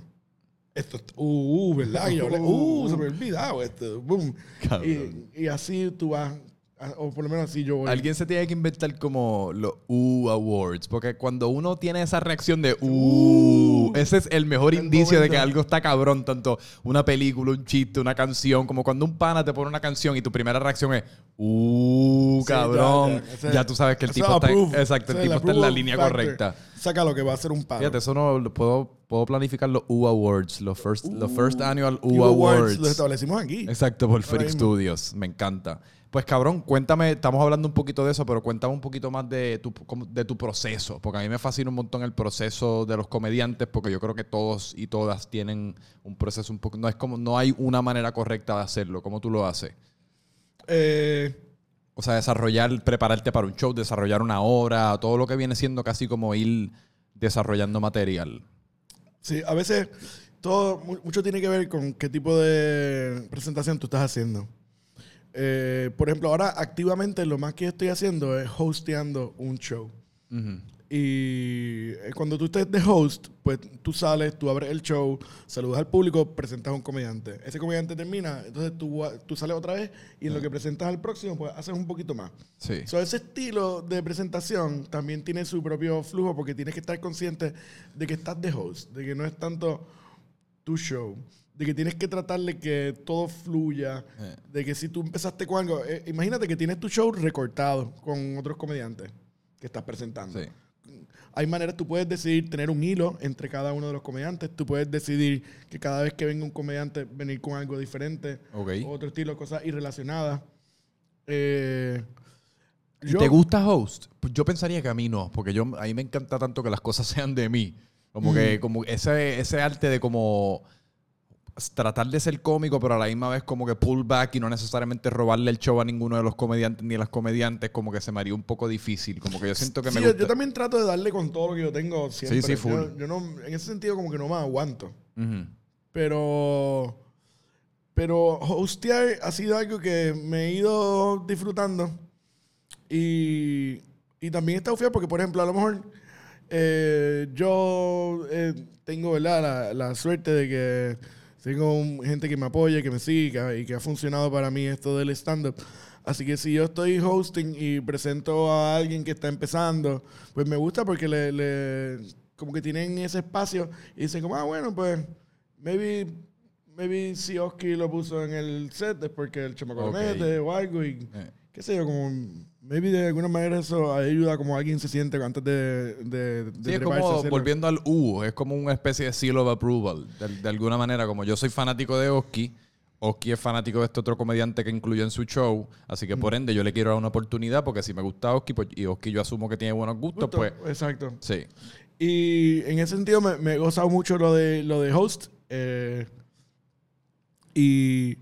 Esto está, uh, uh, ¿verdad? Y yo hablé, uh, se me ha olvidado esto. Boom. Y, y así tú vas, o por lo menos así yo voy.
Alguien se tiene que inventar como los U Awards, porque cuando uno tiene esa reacción de Uh, ese es el mejor
El
indicio de que algo está cabrón, tanto una película, un chiste, una canción, como cuando un pana te pone una canción y tu primera reacción es Uh,
Sí,
cabrón.
ya,
Ya,
ya. Ese-
tú sabes que el tipo está, exacto, el tipo está en la línea
factor.
correcta.
Saca lo que va a ser un palo.
Fíjate, eso no lo puedo, puedo planificar los U Awards, los first, los first annual U,
U Awards
Awards.
Lo establecimos aquí.
Exacto, por Freak. Studios. Me encanta. Pues cabrón, cuéntame, estamos hablando un poquito de eso, pero cuéntame un poquito más de tu, cómo- de tu proceso, porque a mí me fascina un montón el proceso de los comediantes, porque yo creo que todos y todas tienen un proceso un poco, no es como, no hay una manera correcta de hacerlo, ¿cómo tú lo haces?
Eh,
O sea, desarrollar, prepararte para un show, desarrollar una obra, todo lo que viene siendo casi como ir desarrollando material.
sí, a veces todo, mu- mucho tiene que ver con qué tipo de presentación tú estás haciendo. Eh, por ejemplo, ahora activamente lo más que estoy haciendo es hosteando un show.
Ujú.
Y eh, cuando tú estés de host, pues tú sales, tú abres el show, saludas al público, presentas a un comediante. Ese comediante termina, entonces tú, tú sales otra vez y en lo que presentas al próximo, pues haces un poquito más.
Sí.
So, ese estilo de presentación también tiene su propio flujo porque tienes que estar consciente de que estás de host, de que no es tanto tu show, de que tienes que tratar de que todo fluya,
Eh.
de que si tú empezaste con algo, eh, imagínate que tienes tu show recortado con otros comediantes que estás presentando.
Sí.
Hay maneras, tú puedes decidir tener un hilo entre cada uno de los comediantes, tú puedes decidir que cada vez que venga un comediante venir con algo diferente,
Ok.
otro estilo, cosas irrelacionadas. Eh,
¿Y ¿Te gusta host? Pues yo pensaría que a mí no, porque yo, a mí me encanta tanto que las cosas sean de mí. Como que como ese, ese arte de como tratar de ser cómico, pero a la misma vez como que pull back y no necesariamente robarle el show a ninguno de los comediantes ni a las comediantes, como que se me haría un poco difícil. Como que yo siento que
Sí,
me
yo,
gusta.
yo también trato de darle con todo lo que yo tengo siempre.
Sí, sí, full.
Yo, yo no, en ese sentido como que no me aguanto.
Ujú.
Pero, pero hostear ha sido algo que me he ido disfrutando. Y, y también está feo porque, por ejemplo, a lo mejor eh, yo eh, tengo ¿verdad? La, la suerte de que tengo un- gente que me apoya, que me sigue y que ha funcionado para mí esto del stand-up. Así que si yo estoy hosting y presento a alguien que está empezando, pues me gusta porque le, le- como que tienen ese espacio y dicen como, ah, bueno, pues maybe, maybe si Oski lo puso en el set es porque el chamaco lo
Ok.
mete o algo y
Eh.
qué sé yo, como maybe de alguna manera eso ayuda como alguien se siente antes de, de, de
Sí, es como volviendo al U, es como una especie de seal of approval. De, de alguna manera, como yo soy fanático de Oski, Oski es fanático de este otro comediante que incluyó en su show, así que por ende yo le quiero dar una oportunidad porque si me gusta Oski pues, y Oski yo asumo que tiene buenos gustos,
Justo,
pues
Exacto.
sí.
Y en ese sentido me, me he gozado mucho lo de, lo de host. eh, y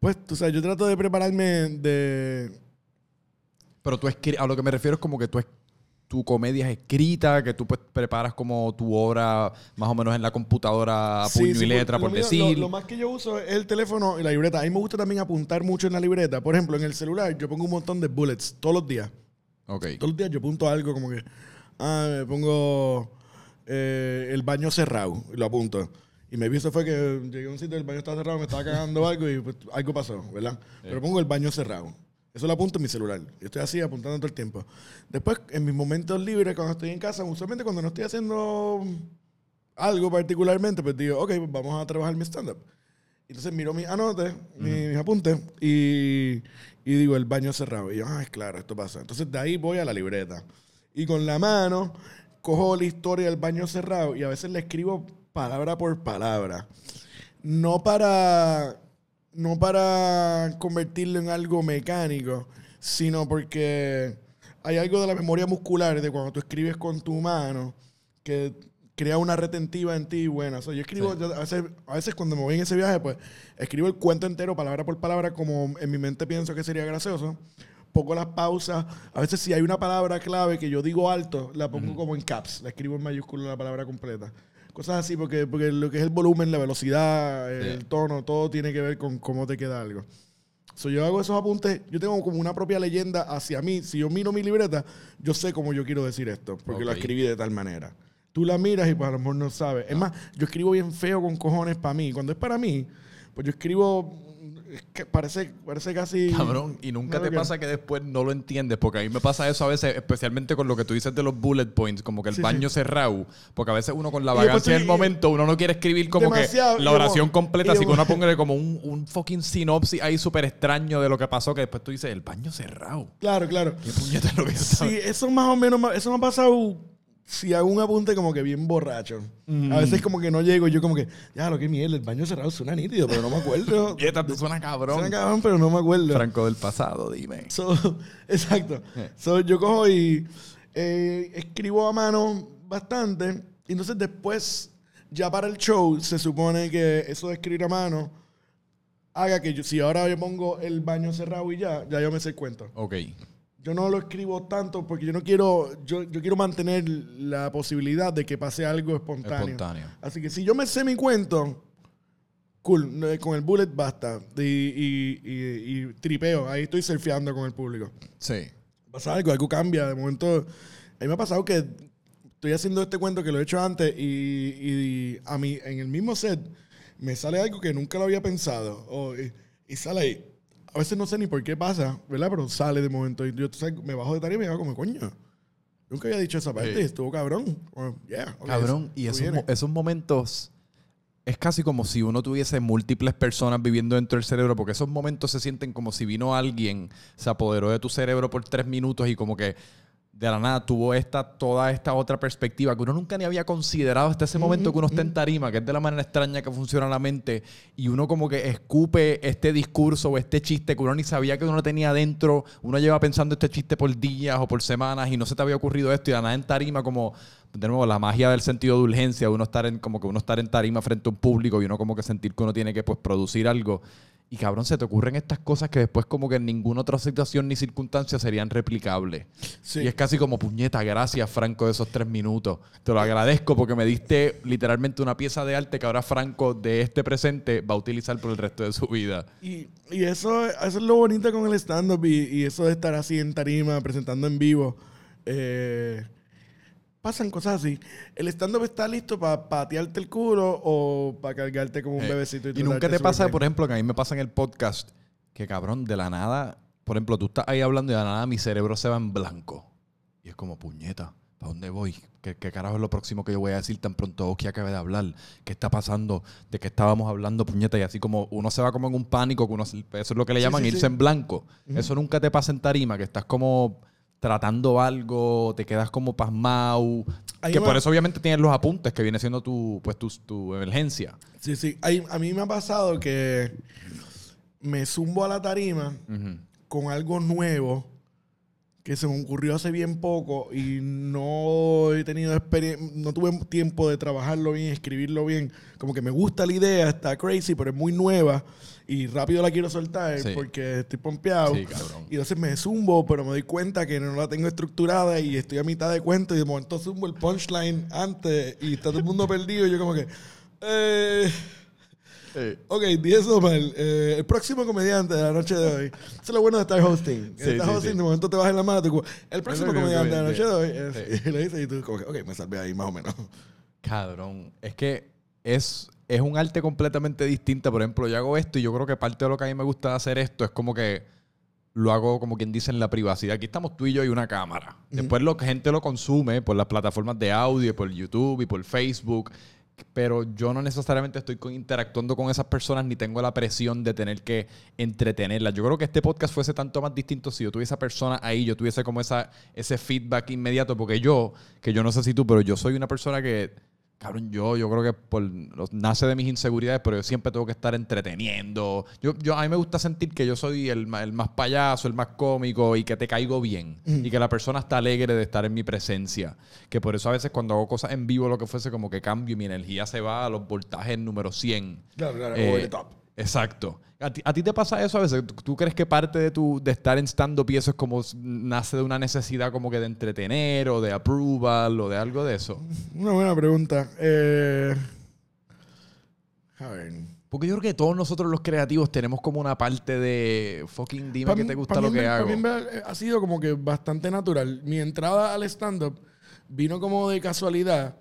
pues, tú sabes, yo trato de prepararme de...
Pero tú escri- a lo que me refiero es como que tú es- tu comedia es escrita, que tú pues preparas como tu obra más o menos en la computadora
Sí,
puño
sí,
y letra, por
mío-
decir.
Lo, lo más que yo uso es el teléfono y la libreta. A mí me gusta también apuntar mucho en la libreta. Por ejemplo, en el celular yo pongo un montón de bullets todos los días.
Ok.
Todos los días yo apunto algo como que, ah, me pongo eh, el baño cerrado y lo apunto. Y me vi eso fue que llegué a un sitio, el baño estaba cerrado, me estaba cagando algo y pues, algo pasó, ¿verdad? Pero pongo el baño cerrado. Eso lo apunto en mi celular. Yo estoy así apuntando todo el tiempo. Después, en mis momentos libres, cuando estoy en casa, usualmente cuando no estoy haciendo algo particularmente, pues digo, ok, pues vamos a trabajar mi stand-up. Entonces miro mis anotes, mi- mis apuntes, y, y digo, el baño cerrado. Y yo, ah, es claro, esto pasa. Entonces de ahí voy a la libreta. Y con la mano cojo la historia del baño cerrado y a veces le escribo palabra por palabra. No para, no para convertirlo en algo mecánico, sino porque hay algo de la memoria muscular de cuando tú escribes con tu mano que crea una retentiva en ti buena. O sea, yo escribo,
Sí.
yo a, veces, a veces cuando me voy en ese viaje, pues escribo el cuento entero, palabra por palabra, como en mi mente pienso que sería gracioso. Pongo las pausas. A veces si hay una palabra clave que yo digo alto, la pongo como en caps. La escribo en mayúscula la palabra completa. Cosas así, porque, porque lo que es el volumen, la velocidad, el tono, todo tiene que ver con cómo te queda algo. So, yo hago esos apuntes, yo tengo como una propia leyenda hacia mí. Si yo miro mi libreta, yo sé cómo yo quiero decir esto, porque lo escribí de tal manera. Tú la miras y pues a lo mejor no sabes. Es más, yo escribo bien feo con cojones para mí. Cuando es para mí, pues yo escribo, es que parece, parece casi...
Cabrón, y nunca
No,
te pasa que después no lo entiendes, porque a mí me pasa eso a veces, especialmente con lo que tú dices de los bullet points, como que el
Sí,
baño cerrado, porque a veces uno con la vagancia del
sí,
momento, uno no quiere escribir como que la
como-
oración completa, así que uno ponga como un, un fucking sinopsis ahí súper extraño de lo que pasó, que después tú dices, el baño cerrado.
Claro, claro.
¿Qué puñeta lo que
Sí, eso más o menos, eso me ha pasado si hago un apunte como que bien borracho. A veces como que no llego y yo como que, ya, lo que mierda, el baño cerrado suena nítido, pero no me acuerdo.
Puñeta, tú suena cabrón.
Suena cabrón, pero no me acuerdo.
Franco del pasado, dime.
So, exacto.
Eh.
So, yo cojo y eh, escribo a mano bastante. Y entonces después, ya para el show, se supone que eso de escribir a mano haga que yo, si ahora yo pongo el baño cerrado y ya, ya yo me sé el cuento.
Ok.
Yo no lo escribo tanto porque yo no quiero, yo, yo quiero mantener la posibilidad de que pase algo espontáneo.
Espontáneo.
Así que si yo me sé mi cuento, cool, no, con el bullet basta. Y, y- y- y tripeo, ahí estoy surfeando con el público.
Sí.
Pasa algo, algo cambia. De momento, a mí me ha pasado que estoy haciendo este cuento que lo he hecho antes y, y a mí, en el mismo set, me sale algo que nunca lo había pensado. O- y, y sale ahí. A veces no sé ni por qué pasa, ¿verdad? Pero sale de momento. Y yo sabes, me bajo de tarima y me hago como, coño. Nunca había dicho esa parte
Sí.
y estuvo cabrón. Bueno, yeah,
Cabrón, y
eso
esos, mo- esos momentos es casi como si uno tuviese múltiples personas viviendo dentro del cerebro, porque esos momentos se sienten como si vino alguien, se apoderó de tu cerebro por tres minutos y como que de la nada tuvo esta, toda esta otra perspectiva que uno nunca ni había considerado hasta ese momento que uno está en tarima, que es de la manera extraña que funciona la mente, y uno como que escupe este discurso o este chiste que uno ni sabía que uno tenía dentro, uno lleva pensando este chiste por días o por semanas y no se te había ocurrido esto y de la nada en tarima como de nuevo la magia del sentido de urgencia, uno estar en como que uno estar en tarima frente a un público y uno como que sentir que uno tiene que pues producir algo y cabrón se te ocurren estas cosas que después como que en ninguna otra situación ni circunstancia serían replicables.
Sí.
Y es casi como puñeta, gracias Franco de esos tres minutos. Te lo agradezco porque me diste literalmente una pieza de arte que ahora Franco de este presente va a utilizar por el resto de su vida.
Y, y eso, eso es lo bonito con el stand-up y, y eso de estar así en tarima, presentando en vivo. Eh, pasan cosas así. El stand-up está listo para patearte el culo o para cargarte como un
Eh,
bebecito.
Y
tratarte
nunca te pasa,
bien.
por ejemplo, que a mí me pasa en el podcast, que cabrón, de la nada, por ejemplo, tú estás ahí hablando y de la nada mi cerebro se va en blanco. Y es como, puñeta, ¿para dónde voy? ¿Qué, qué carajo es lo próximo que yo voy a decir tan pronto que acabe de hablar? ¿Qué está pasando? ¿De qué estábamos hablando, puñeta? Y así como uno se va como en un pánico, que uno, eso es lo que le llaman
sí,
irse
sí.
en blanco. Eso nunca te pasa en tarima, que estás como tratando algo, te quedas como pasmado.
Ahí
Que por eso obviamente tienes los apuntes, que viene siendo tu, pues, tu, tu emergencia.
Sí, sí. Hay- a mí me ha pasado que me zumbo a la tarima con algo nuevo que se me ocurrió hace bien poco y no he tenido experiencia, no tuve tiempo de trabajarlo bien, escribirlo bien. Como que me gusta la idea, está crazy, pero es muy nueva y rápido la quiero soltar
Sí.
porque estoy pompeado.
Sí, cabrón.
Y entonces me zumbo, pero me doy cuenta que no la tengo estructurada y estoy a mitad de cuento y de momento zumbo el punchline antes y está todo el mundo perdido y yo como que... Eh, Ok, 10 mal. Eh, el próximo comediante de la noche de hoy. Eso es lo bueno de estar hosting.
Sí,
Estás
sí,
hosting,
sí.
de momento te vas en la mano. tú, el próximo
lo
comediante de la noche de hoy. es- Y le dices y tú, como que, ok, me salvé ahí más o menos.
Cabrón. Es que es, es un arte completamente distinta. Por ejemplo, yo hago esto y yo creo que parte de lo que a mí me gusta de hacer esto es como que lo hago como quien dice en la privacidad. Aquí estamos tú y yo y una cámara. Después la gente lo consume por las plataformas de audio, por YouTube y por Facebook. Pero yo no necesariamente estoy interactuando con esas personas ni tengo la presión de tener que entretenerlas. Yo creo que este podcast fuese tanto más distinto si yo tuviese esa persona ahí, yo tuviese como esa, ese feedback inmediato. Porque yo, que yo no sé si tú, pero yo soy una persona que Cabrón, yo, yo creo que por, nace de mis inseguridades, pero yo siempre tengo que estar entreteniendo. Yo, yo, a mí me gusta sentir que yo soy el, el más payaso, el más cómico y que te caigo bien. Y que la persona está alegre de estar en mi presencia. Que por eso a veces cuando hago cosas en vivo, lo que fuese, como que cambio y mi energía se va a los voltajes número 100.
Claro, claro,
Eh,
over the top.
Exacto. ¿A ti, a ti te pasa eso a veces? ¿Tú, crees que parte de tu de estar en stand-up y eso es como nace de una necesidad como que de entretener o de approval o de algo de eso?
Una buena pregunta. Eh, a ver.
Porque yo creo que todos nosotros los creativos tenemos como una parte de fucking dime
Pa'
que te gusta lo que hago.
pa' mí eh, ha sido como que bastante natural. Mi entrada al stand-up vino como de casualidad,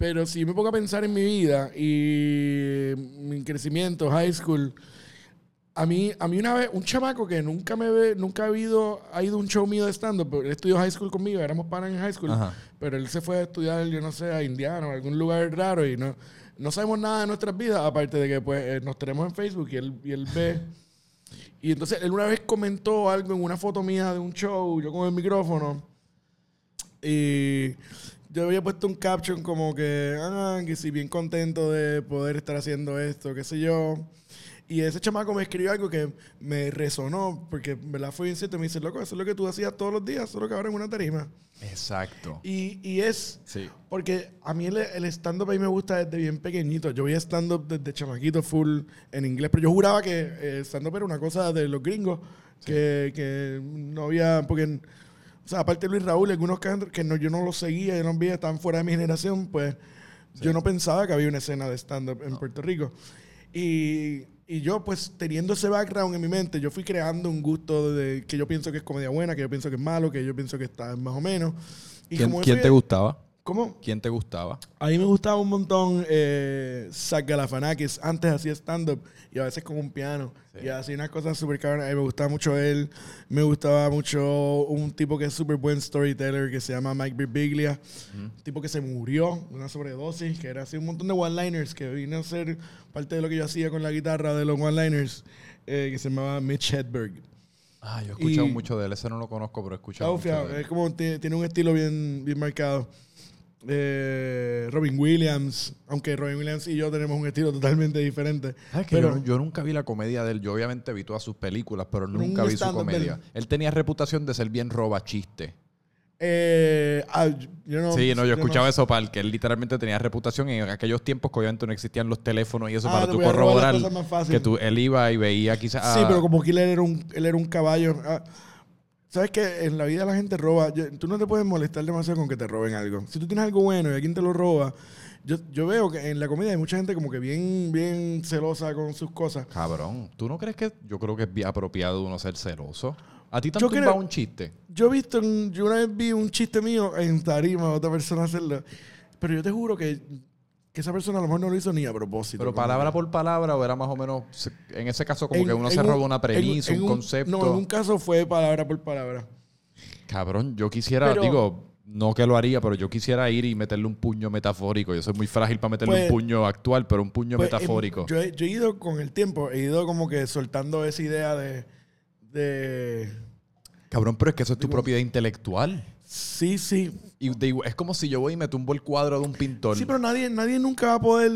pero si me pongo a pensar en mi vida y mi crecimiento, high school, a mí, a mí una vez, un chamaco que nunca me ve, nunca ha ido, ha ido a un show mío de stand-up, pero él estudió high school conmigo, éramos panas en high school,
Ajá.
pero él se fue a estudiar, yo no sé, a Indiana o a algún lugar raro y no, no sabemos nada de nuestras vidas, aparte de que pues eh, nos tenemos en Facebook y él, y él ve. Y entonces él una vez comentó algo en una foto mía de un show, yo con el micrófono, y yo había puesto un caption como que, ah, que sí, bien contento de poder estar haciendo esto, qué sé yo. Y ese chamaco me escribió algo que me resonó, porque en verdad fue bien cierto. Me dice, loco, eso es lo que tú hacías todos los días, solo que ahora en una tarima.
Exacto.
Y, y es
Sí.
porque a mí el, el stand-up a mí me gusta desde bien pequeñito. Yo veía stand-up desde chamaquito full en inglés, pero yo juraba que eh, stand-up era una cosa de los gringos, que, que no había, porque, o sea, aparte de Luis Raúl, algunos que, que no, yo no los seguía, yo no veía, estaban fuera de mi generación, pues yo no pensaba que había una escena de stand-up en Puerto Rico. Y, y yo, pues, teniendo ese background en mi mente, yo fui creando un gusto de que yo pienso que es comedia buena, que yo pienso que es malo, que yo pienso que está más o menos. Y
¿Quién,
como
quién
eso
te gustaba?
¿Cómo?
¿Quién te gustaba?
A mí me gustaba un montón eh, Zach Galifianakis. Antes hacía stand-up y a veces con un piano. Y hacía unas cosas súper cabronas. Me gustaba mucho él. Me gustaba mucho un tipo que es súper buen storyteller que se llama Mike Birbiglia. Un tipo que se murió de una sobredosis, que era así un montón de one-liners, que vino a ser parte de lo que yo hacía con la guitarra de los one-liners, eh, que se llamaba Mitch Hedberg.
Ah, yo he escuchado
Y-
mucho de él. Ese no lo conozco, pero he escuchado mucho de él.
Es como tiene un estilo bien, bien marcado. Eh, Robin Williams, aunque Robin Williams y yo tenemos un estilo totalmente diferente.
¿Sabes que
Pero
yo, yo nunca vi la comedia de él. Yo obviamente vi todas sus películas, pero
un
nunca vi su comedia.
él.
Él tenía reputación de ser bien roba chiste.
eh, ah, yo no,
sí, no, yo escuchaba
no-
eso para el que él literalmente tenía reputación en aquellos tiempos que obviamente no existían los teléfonos y eso
Ah,
para tú corroborar que tú, él iba y veía quizás...
Sí, pero como que él era un, él era un caballo. ¿Sabes que En la vida la gente roba. Yo- tú no te puedes molestar demasiado con que te roben algo. Si tú tienes algo bueno y alguien te lo roba. Yo, yo veo que en la comedia hay mucha gente como que bien, bien celosa con sus cosas.
Cabrón, ¿tú no crees que yo creo que es apropiado uno ser celoso? ¿A ti te han
Yo
tumbado
creo-
un chiste?
Yo he visto, yo una vez vi un chiste mío en tarima otra persona hacerlo, pero yo te juro que, que esa persona a lo mejor no lo hizo ni a propósito.
¿Pero palabra por palabra o era más o menos, en ese caso como
en-
que uno se
un-
roba una premisa, un, concepto?
No, en un caso fue palabra por palabra.
Cabrón, yo quisiera,
Pero-
digo, no que lo haría, pero yo quisiera ir y meterle un puño metafórico. Yo soy muy frágil para meterle
Pues-
un puño actual, pero un puño
Pues, em,
metafórico.
yo, he, yo he ido con el tiempo, he ido como que soltando esa idea de... de
Cabrón, pero es que eso es tu
Digo-
propiedad intelectual.
sí, sí.
Y de es como si yo voy y me tumbo el cuadro de un pintor.
Sí, pero nadie, nadie nunca va a poder...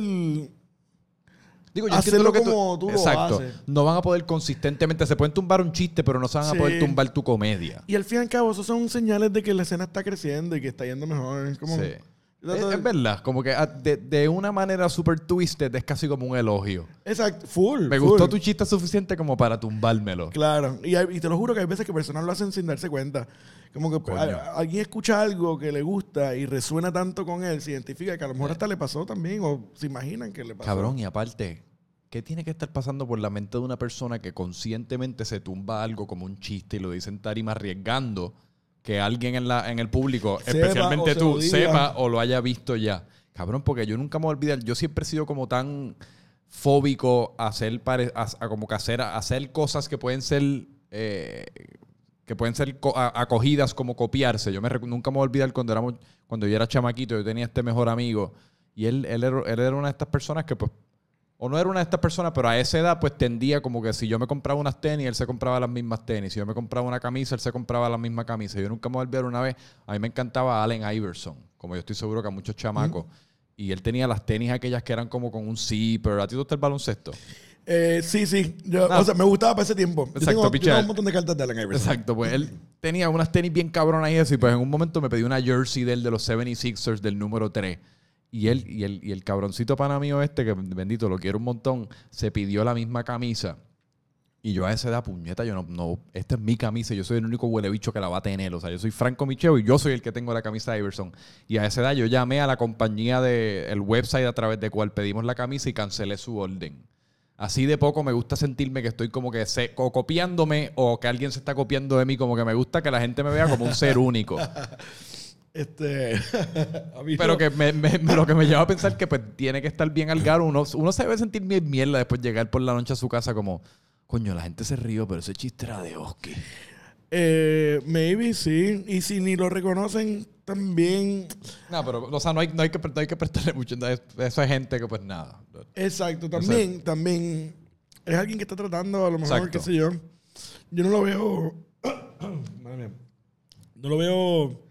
Digo, yo
Hacerlo
lo que
como tú
Exacto.
haces.
No van a poder consistentemente. Se pueden tumbar un chiste, pero no se van
Sí.
a poder tumbar tu comedia.
Y al fin y al cabo, esos son señales de que la escena está creciendo y que está yendo mejor. Es como...
Sí. Es, verdad, como que ah, de, de una manera super twisted es casi como un elogio.
Exacto, full.
Me
full.
gustó tu chiste suficiente como para tumbármelo.
Claro, y, hay- y te lo juro que hay veces que personas lo hacen sin darse cuenta. Como que a- alguien escucha algo que le gusta y resuena tanto con él, se identifica que a lo mejor hasta le pasó también o se imaginan que le pasó.
Cabrón, y aparte, ¿qué tiene que estar pasando por la mente de una persona que conscientemente se tumba algo como un chiste y lo dice en tarima arriesgando que alguien en, la, en el público,
Sepa
especialmente
se
tú, sepa o lo haya visto ya? Cabrón, porque yo nunca me voy a olvidar, yo siempre he sido como tan fóbico a hacer, pare- a, a como que hacer, a hacer cosas que pueden ser... eh, que pueden ser acogidas como copiarse. Yo me nunca me voy a olvidar cuando, éramos, cuando yo era chamaquito, yo tenía este mejor amigo y él, él, era, él era una de estas personas que pues o no era una de estas personas, pero a esa edad pues tendía como que si yo me compraba unas tenis, él se compraba las mismas tenis. Si yo me compraba una camisa, él se compraba la misma camisa. Yo nunca me olvidar una vez, a mí me encantaba Allen Iverson, como yo estoy seguro que a muchos chamacos. Y él tenía las tenis aquellas que eran como con un zipper. ¿A ti te gusta el baloncesto?
Eh, sí, sí. Yo,
Ah.
O sea, me gustaba para ese tiempo. Yo
Exacto,
tengo, yo tengo un montón de cartas de Allen Iverson.
Exacto, pues él tenía unas tenis bien cabronas y eso, y pues en un momento me pidió una jersey del de los 76ers del número 3. Y él, y el, y el cabroncito pana mío este, que bendito, lo quiero un montón, se pidió la misma camisa. Y yo a esa edad, puñeta, yo no, no, esta es mi camisa, yo soy el único huele bicho que la va a tener. O sea, yo soy Franco Micheo y yo soy el que tengo la camisa de Iverson. Y a esa edad yo llamé a la compañía del el website a través de cual pedimos la camisa y cancelé su orden. Así de poco me gusta sentirme que estoy como que se, o copiándome o que alguien se está copiando de mí, como que me gusta que la gente me vea como un ser único.
Este. a mí
Pero
no-
que me, me- me- lo que me lleva a pensar que pues tiene que estar bien al garo. Uno, uno se debe sentir bien mierda después de llegar por la noche a su casa como, coño, la gente se rió, pero ese chiste era de Oski.
Eh, maybe sí. Y si ni lo reconocen, también.
No, pero, o sea, no hay, no hay, que, no hay que prestarle mucho. Eso es gente que pues nada.
Exacto, también, también. Es alguien que está tratando, a lo mejor,
Exacto.
qué sé yo. Yo no lo veo. Madre mía. No lo veo.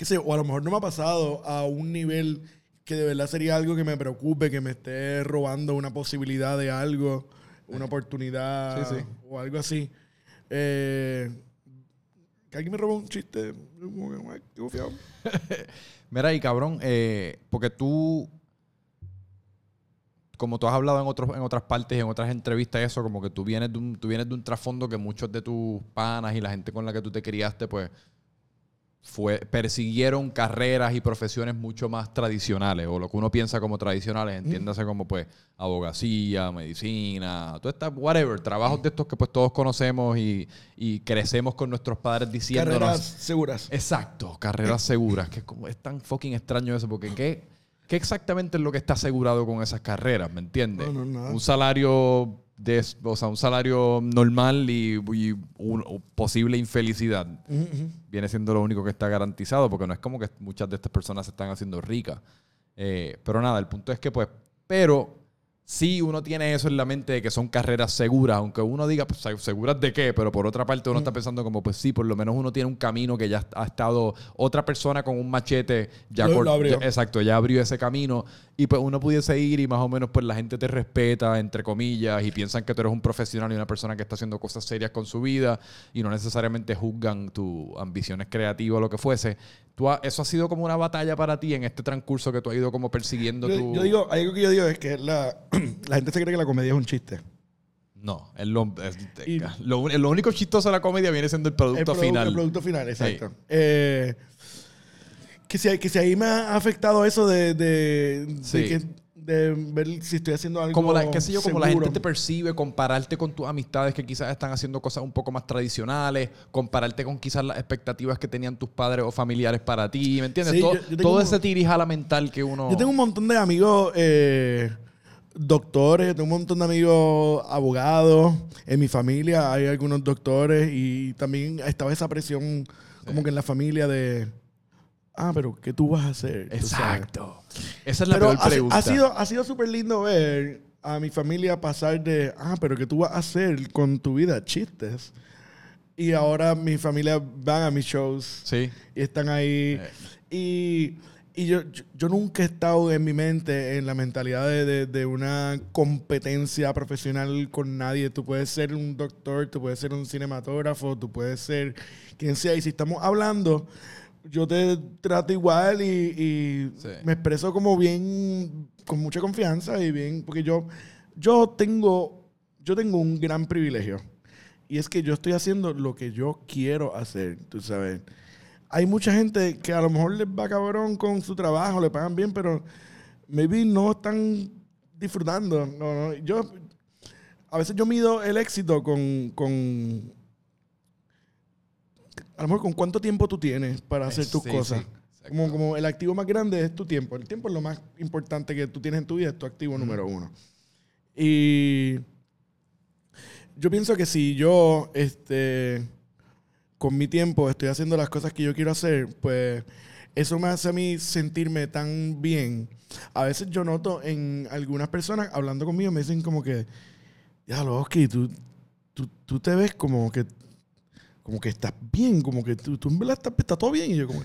Qué sé yo, o a lo mejor no me ha pasado a un nivel que de verdad sería algo que me preocupe, que me esté robando una posibilidad de algo, una oportunidad
Sí, sí.
o algo así. Eh, que alguien me robó un chiste.
Mira, y cabrón, eh, porque tú, como tú has hablado en, otros, en otras partes y en otras entrevistas, eso, como que tú vienes, de un, tú vienes de un trasfondo que muchos de tus panas y la gente con la que tú te criaste, pues, fue, persiguieron carreras y profesiones mucho más tradicionales, o lo que uno piensa como tradicionales, entiéndase como, pues, abogacía, medicina, todo esta, whatever, trabajos de estos que, pues, todos conocemos y, y crecemos con nuestros padres diciéndonos...
Carreras seguras.
Exacto, carreras seguras, que como, es tan fucking extraño eso, porque ¿qué, qué exactamente es lo que está asegurado con esas carreras? ¿Me entiendes?
No, no, nada.
Un salario de, o sea, un salario normal y, y un- posible infelicidad viene siendo lo único que está garantizado, porque no es como que muchas de estas personas se están haciendo ricas. Eh, pero nada, el punto es que, pues, pero sí uno tiene eso en la mente de que son carreras seguras, aunque uno diga, pues, ¿seguras de qué? Pero por otra parte uno está pensando como, pues sí, por lo menos uno tiene un camino que ya ha estado otra persona con un machete, ya,
Lo- abrió.
ya- exacto, ya abrió ese camino y pues uno pudiese ir y más o menos pues la gente te respeta, entre comillas, y piensan que tú eres un profesional y una persona que está haciendo cosas serias con su vida y no necesariamente juzgan tus ambiciones creativas o lo que fuese. Tú ha- eso ha sido como una batalla para ti en este transcurso que tú has ido como persiguiendo
Yo,
tu...
yo digo, algo que yo digo es que la, la gente se cree que la comedia es un chiste.
No, es lo, es-
Y-
lo, lo único chistoso de la comedia viene siendo el producto
el
final.
El producto final, exacto. Eh, que, si, que si ahí me ha afectado eso de, de, de
Sí.
que- de ver si estoy haciendo algo
como la, qué sé yo, como la gente te percibe, compararte con tus amistades que quizás están haciendo cosas un poco más tradicionales, compararte con quizás las expectativas que tenían tus padres o familiares para ti, ¿me entiendes?
Sí,
todo
yo- yo
todo
un-
ese tirijala mental que uno...
Yo tengo un montón de amigos eh, doctores, tengo un montón de amigos abogados. En mi familia hay algunos doctores y también estaba esa presión como que en la familia de, ah, pero ¿qué tú vas a hacer?
Exacto. Esa es la
Pero
peor
ha,
pregunta.
ha sido, ha sido súper lindo ver a mi familia pasar de, ah, pero ¿qué tú vas a hacer con tu vida? Chistes. Y ahora mi familia van a mis shows
Sí.
y están ahí.
Eh.
Y Y yo, yo, yo nunca he estado en mi mente en la mentalidad de, de- de una competencia profesional con nadie. Tú puedes ser un doctor, tú puedes ser un cinematógrafo, tú puedes ser quien sea. Y si estamos hablando, yo te trato igual y, y
Sí.
me expreso como bien, con mucha confianza y bien, porque yo, yo tengo, yo tengo un gran privilegio. Y es que yo estoy haciendo lo que yo quiero hacer, tú sabes. Hay mucha gente que a lo mejor les va cabrón con su trabajo, le pagan bien, pero maybe no están disfrutando. No, no. Yo, a veces yo mido el éxito con, con a lo mejor con cuánto tiempo tú tienes para hacer tus
Sí,
cosas.
sí,
como, como el activo más grande es tu tiempo. El tiempo es lo más importante que tú tienes en tu vida, es tu activo número uno. Y yo pienso que si yo, este, con mi tiempo estoy haciendo las cosas que yo quiero hacer, pues eso me hace a mí sentirme tan bien. A veces yo noto en algunas personas hablando conmigo, me dicen como que, ya Oski, tú, tú, tú te ves como que, como que estás bien, como que tú, tú en verdad estás, está todo bien. Y yo como,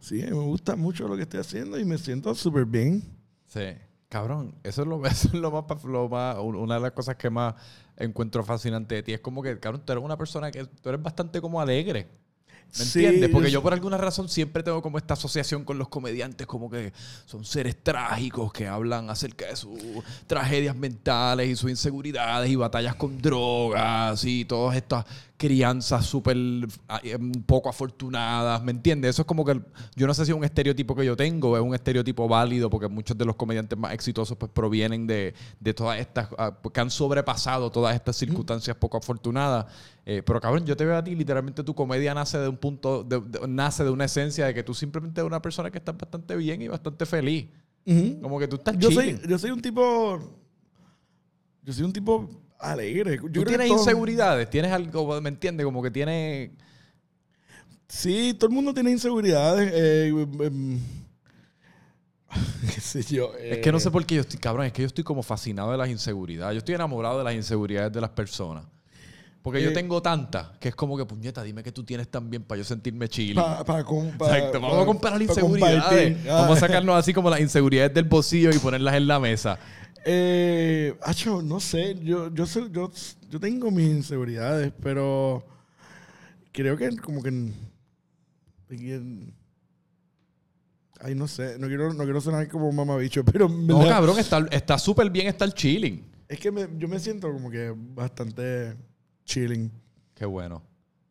sí, me gusta mucho lo que estoy haciendo y me siento súper bien.
Sí. Cabrón, eso es lo, eso es lo más, lo más, una de las cosas que más encuentro fascinante de ti. Es como que, cabrón, tú eres una persona que tú eres bastante como alegre. ¿Me
Sí,
entiendes? Porque
yo
por alguna razón siempre tengo como esta asociación con los comediantes, como que son seres trágicos que hablan acerca de sus tragedias mentales y sus inseguridades y batallas con drogas y todas estas crianzas súper ah, eh, poco afortunadas, ¿me entiendes? Eso es como que, yo no sé si es un estereotipo que yo tengo, es un estereotipo válido, porque muchos de los comediantes más exitosos pues provienen de, de todas estas, ah, que han sobrepasado todas estas circunstancias poco afortunadas. Eh, pero cabrón, yo te veo a ti, literalmente tu comedia nace de un punto, de- de- nace de una esencia de que tú simplemente eres una persona que está bastante bien y bastante feliz. Como que tú estás
yo
chilling.
soy, yo soy un tipo. Yo soy un tipo alegre. Yo
Tú tienes
todo-
inseguridades, tienes algo, ¿me entiendes? Como que tienes...
Sí, todo el mundo tiene inseguridades. eh, em, qué sé yo.
Es que no
eh,
sé por qué yo estoy, cabrón, es que yo estoy como fascinado de las inseguridades. Yo estoy enamorado de las inseguridades de las personas. Porque yo
Eh,
tengo tantas que es como que, puñeta, dime que tú tienes también para yo sentirme chile.
Pa, pa pa-
Exacto, vamos a comparar
pa
inseguridades.
Ah.
Vamos a sacarnos así como las inseguridades del bolsillo y ponerlas en la mesa.
Eh, acho, no sé, yo, yo, sé- yo, yo tengo mis inseguridades, pero creo que como que... Ay, no sé, no quiero, no quiero sonar como un mamabicho, pero
No, cabrón, está está súper bien estar chilling.
es que me- yo me siento como que bastante chilling.
Qué bueno.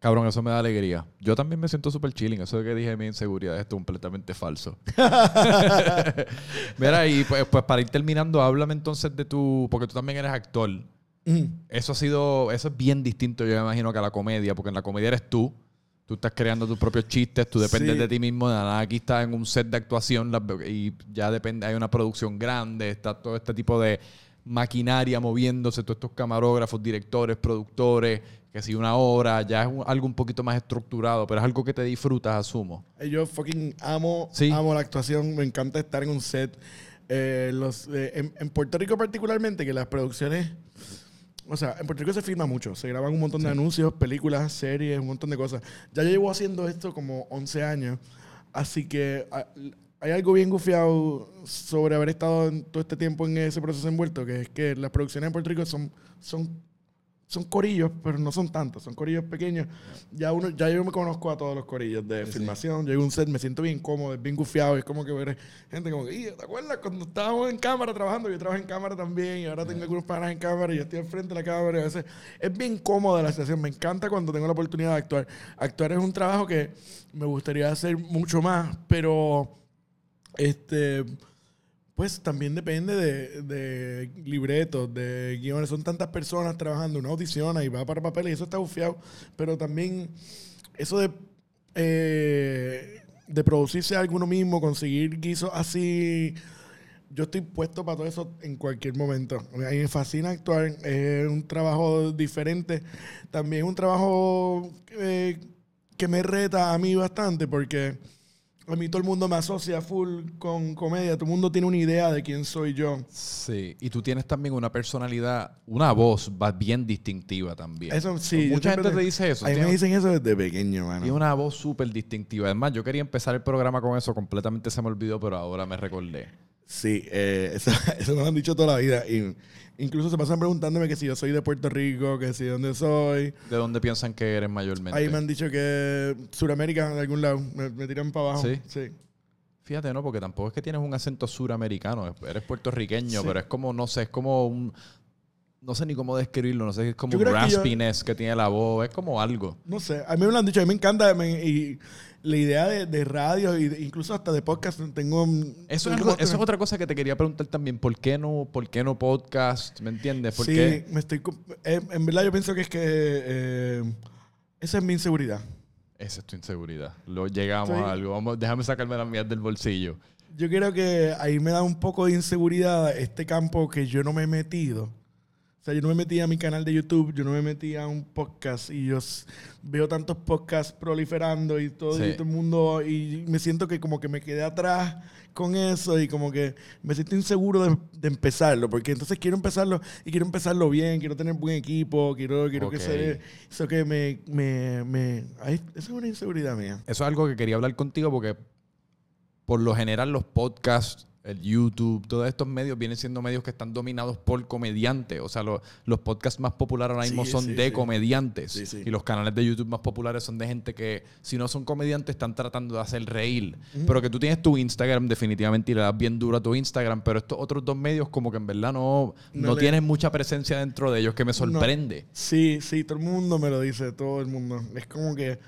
Cabrón, eso me da alegría. Yo también me siento súper chilling. Eso de que dije mi inseguridad es completamente falso. Mira, y pues, pues para ir terminando, háblame entonces de tu... Porque tú también eres actor.
Mm.
Eso ha sido... Eso es bien distinto, yo me imagino, que a la comedia. Porque en la comedia eres tú. Tú estás creando tus propios chistes. Tú dependes
Sí.
de ti mismo. De nada, aquí estás en un set de actuación y ya depende... Hay una producción grande. Está todo este tipo de maquinaria moviéndose. Todos estos camarógrafos, directores, productores. Que si una hora ya es un- algo un poquito más estructurado. Pero es algo que te disfrutas, asumo.
Yo fucking amo,
Sí.
amo la actuación, me encanta estar en un set. Eh, los, eh, en, en Puerto Rico particularmente, que las producciones, o sea, en Puerto Rico se filma mucho, se graban un montón de anuncios, películas, series, un montón de cosas. Ya llevo haciendo esto como 11 años, así que ah, hay algo bien gufiado sobre haber estado en todo este tiempo en ese proceso envuelto, que es que las producciones en Puerto Rico son, son son corillos, pero no son tantos, son corillos pequeños. Ya uno, ya yo me conozco a todos los corillos de filmación. Llego a un set, me siento bien cómodo, es bien gufiado. Es como que ver gente como que, "Y, ¿te acuerdas cuando estábamos en cámara trabajando? Yo trabajo en cámara también y ahora tengo algunos panas en cámara y yo estoy al frente de la cámara. Y a veces es bien cómoda la situación. Me encanta cuando tengo la oportunidad de actuar. Actuar es un trabajo que me gustaría hacer mucho más, pero este pues también depende de, de libretos, de guiones. Son tantas personas trabajando, una audiciona y va para papeles y eso está bufiado. Pero también eso de, eh, de producirse algo uno mismo, conseguir guisos así. Yo estoy puesto para todo eso en cualquier momento. Me fascina actuar. Es un trabajo diferente. También es un trabajo eh, que me reta a mí bastante porque a mí todo el mundo me asocia full con comedia. Todo el mundo tiene una idea de quién soy yo.
Sí, y tú tienes también una personalidad, una voz bien distintiva también.
Eso sí.
Mucha gente te dice eso.
A mí me dicen eso desde pequeño, mano.
Tiene una voz súper distintiva. Además, yo quería empezar el programa con eso, completamente se me olvidó, pero ahora me recordé.
Sí, eh, eso, eso me lo han dicho toda la vida. Y incluso se pasan preguntándome que si yo soy de Puerto Rico, que si de dónde soy.
¿De dónde piensan que eres mayormente?
Ahí me han dicho que Suramérica, de algún lado. Me, me tiran para abajo.
¿Sí?
Sí.
Fíjate, ¿no? Porque tampoco es que tienes un acento suramericano, eres puertorriqueño,
Sí.
pero es como, no sé, es como un... No sé ni cómo describirlo, no sé, es como un
creo que yo-
raspiness que tiene la voz, es como algo.
No sé, a mí me lo han dicho, a mí me encanta me- y la idea de, de radio de- incluso hasta de podcast tengo...
Eso,
tengo
es, eso es otra cosa que te quería preguntar también. ¿Por qué no, por qué no podcast? ¿Me entiendes? ¿Por
sí,
qué?
me estoy... eh, en verdad yo pienso que es que eh, esa es mi inseguridad.
Esa es tu inseguridad. Lo llegamos
Estoy-
a algo. Vamos, déjame sacarme las mías del bolsillo.
Yo creo que ahí me da un poco de inseguridad este campo que yo no me he metido. O sea, yo no me metí a mi canal de YouTube, yo no me metí a un podcast y yo veo tantos podcasts proliferando y todo,
Sí.
y todo el mundo y me siento que como que me quedé atrás con eso y como que me siento inseguro de, de empezarlo, porque entonces quiero empezarlo y quiero empezarlo bien, quiero tener buen equipo, quiero, quiero
Ok.
que se... Eso que me... me, me ahí- eso es una inseguridad mía.
Eso es algo que quería hablar contigo porque por lo general los podcasts, el YouTube, todos estos medios vienen siendo medios que están dominados por comediantes. O sea, lo- los podcasts más populares ahora mismo
Sí,
son
sí,
de
sí.
comediantes. Y los canales de YouTube más populares son de gente que, si no son comediantes, están tratando de hacer reír. Pero que tú tienes tu Instagram definitivamente y le das bien duro a tu Instagram. Pero estos otros dos medios como que en verdad no, no,
No le-
tienen mucha presencia dentro de ellos que me sorprende.
Sí, sí, todo el mundo me lo dice, todo el mundo. Es como que,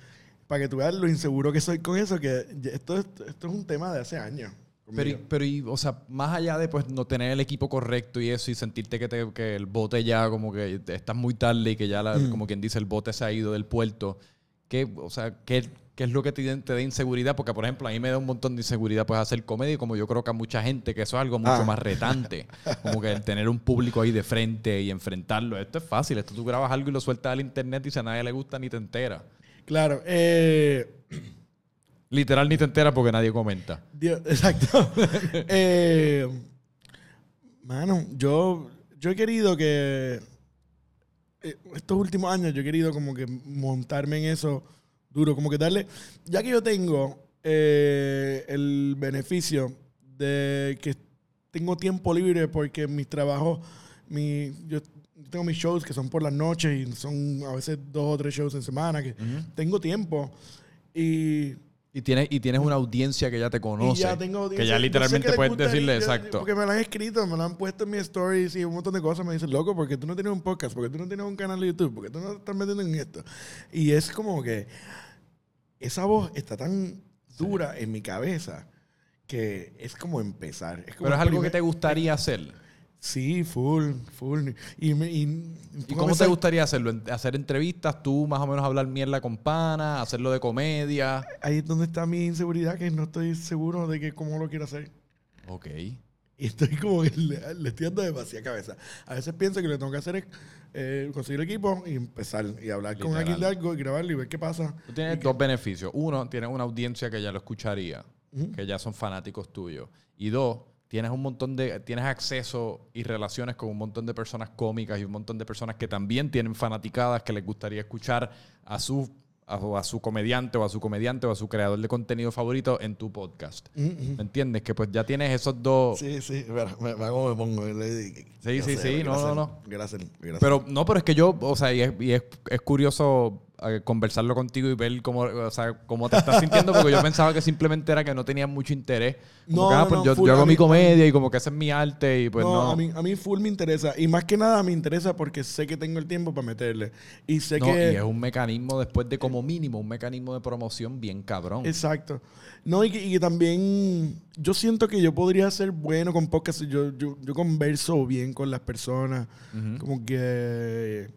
para que tú veas lo inseguro que soy con eso, que esto, es- esto es un tema de hace años.
Pero, pero y, o sea, más allá de pues no tener el equipo correcto y eso y sentirte que, te- que el bote ya como que estás muy tarde y que ya, la-
Mm.
como quien dice, el bote se ha ido del puerto, ¿qué, o sea, ¿qué, qué es lo que te, te da inseguridad? Porque, por ejemplo, a mí me da un montón de inseguridad pues hacer comedia y como yo creo que a mucha gente que eso es algo mucho
Ah.
más retante. como que el tener un público ahí de frente y enfrentarlo. Esto es fácil. Esto tú grabas algo y lo sueltas al internet y si a nadie le gusta ni te entera.
Claro, eh,
Literal ni te entera porque nadie comenta.
Dios- exacto. Eh, mano, yo, yo he querido que eh, estos últimos años yo he querido como que montarme en eso duro, como que darle, ya que yo tengo eh, el beneficio de que tengo tiempo libre porque mis trabajos, mi, yo tengo mis shows que son por las noches y son a veces dos o tres shows en semana, que tengo tiempo y
Y tienes, y tienes una audiencia que ya te conoce.
y ya tengo
que ya literalmente puedes decirle
yo-
exacto.
Porque me lo han escrito, me lo han puesto en mis stories y un montón de cosas. Me dicen, loco, porque tú no tienes un podcast, porque tú no tienes un canal de YouTube, porque tú no estás metiendo en esto. Y es como que esa voz está tan dura en mi cabeza que es como empezar. Es como
Pero es algo que te gustaría hacer.
Sí, full, full. Y, me, y,
¿Y cómo te gustaría hacerlo? ¿En- ¿Hacer entrevistas? ¿Tú más o menos hablar mierda con pana? ¿Hacerlo de comedia?
Ahí es donde está mi inseguridad, que no estoy seguro de que cómo lo quiero hacer.
Ok.
Y estoy como que le, le estoy dando demasiada cabeza. A veces pienso que lo que tengo que hacer es eh, conseguir equipo y empezar y hablar con alguien de algo y grabarlo y ver qué pasa.
Tú tienes dos beneficios. Uno, tienes una audiencia que ya lo escucharía, que ya son fanáticos tuyos. Y dos, tienes un montón de, tienes acceso y relaciones con un montón de personas cómicas y un montón de personas que también tienen fanaticadas que les gustaría escuchar a su, a, a su comediante o a su comediante o a su creador de contenido favorito en tu podcast.
Mm, mm.
¿Me entiendes? Que pues ya tienes esos dos.
Sí, sí, espera, me, me hago, me pongo.
Sí, sí, sí, no, no, no.
Gracias, gracias.
Pero no, pero es que yo, o sea, y es, y es, es curioso conversarlo contigo y ver cómo, o sea, cómo te estás sintiendo, porque yo pensaba que simplemente era que no tenías mucho interés. Como
No,
que, ah, pues
no,
yo,
full,
yo hago mi
mí-
comedia y como que ese es mi arte y pues
no,
no.
A, mí, a mí full me interesa. Y más que nada me interesa porque sé que tengo el tiempo para meterle. Y sé que...
y es un mecanismo después de como mínimo, un mecanismo de promoción bien cabrón.
Exacto. No, y que, y que también yo siento que yo podría ser bueno con podcast. Yo, yo, yo converso bien con las personas. Como que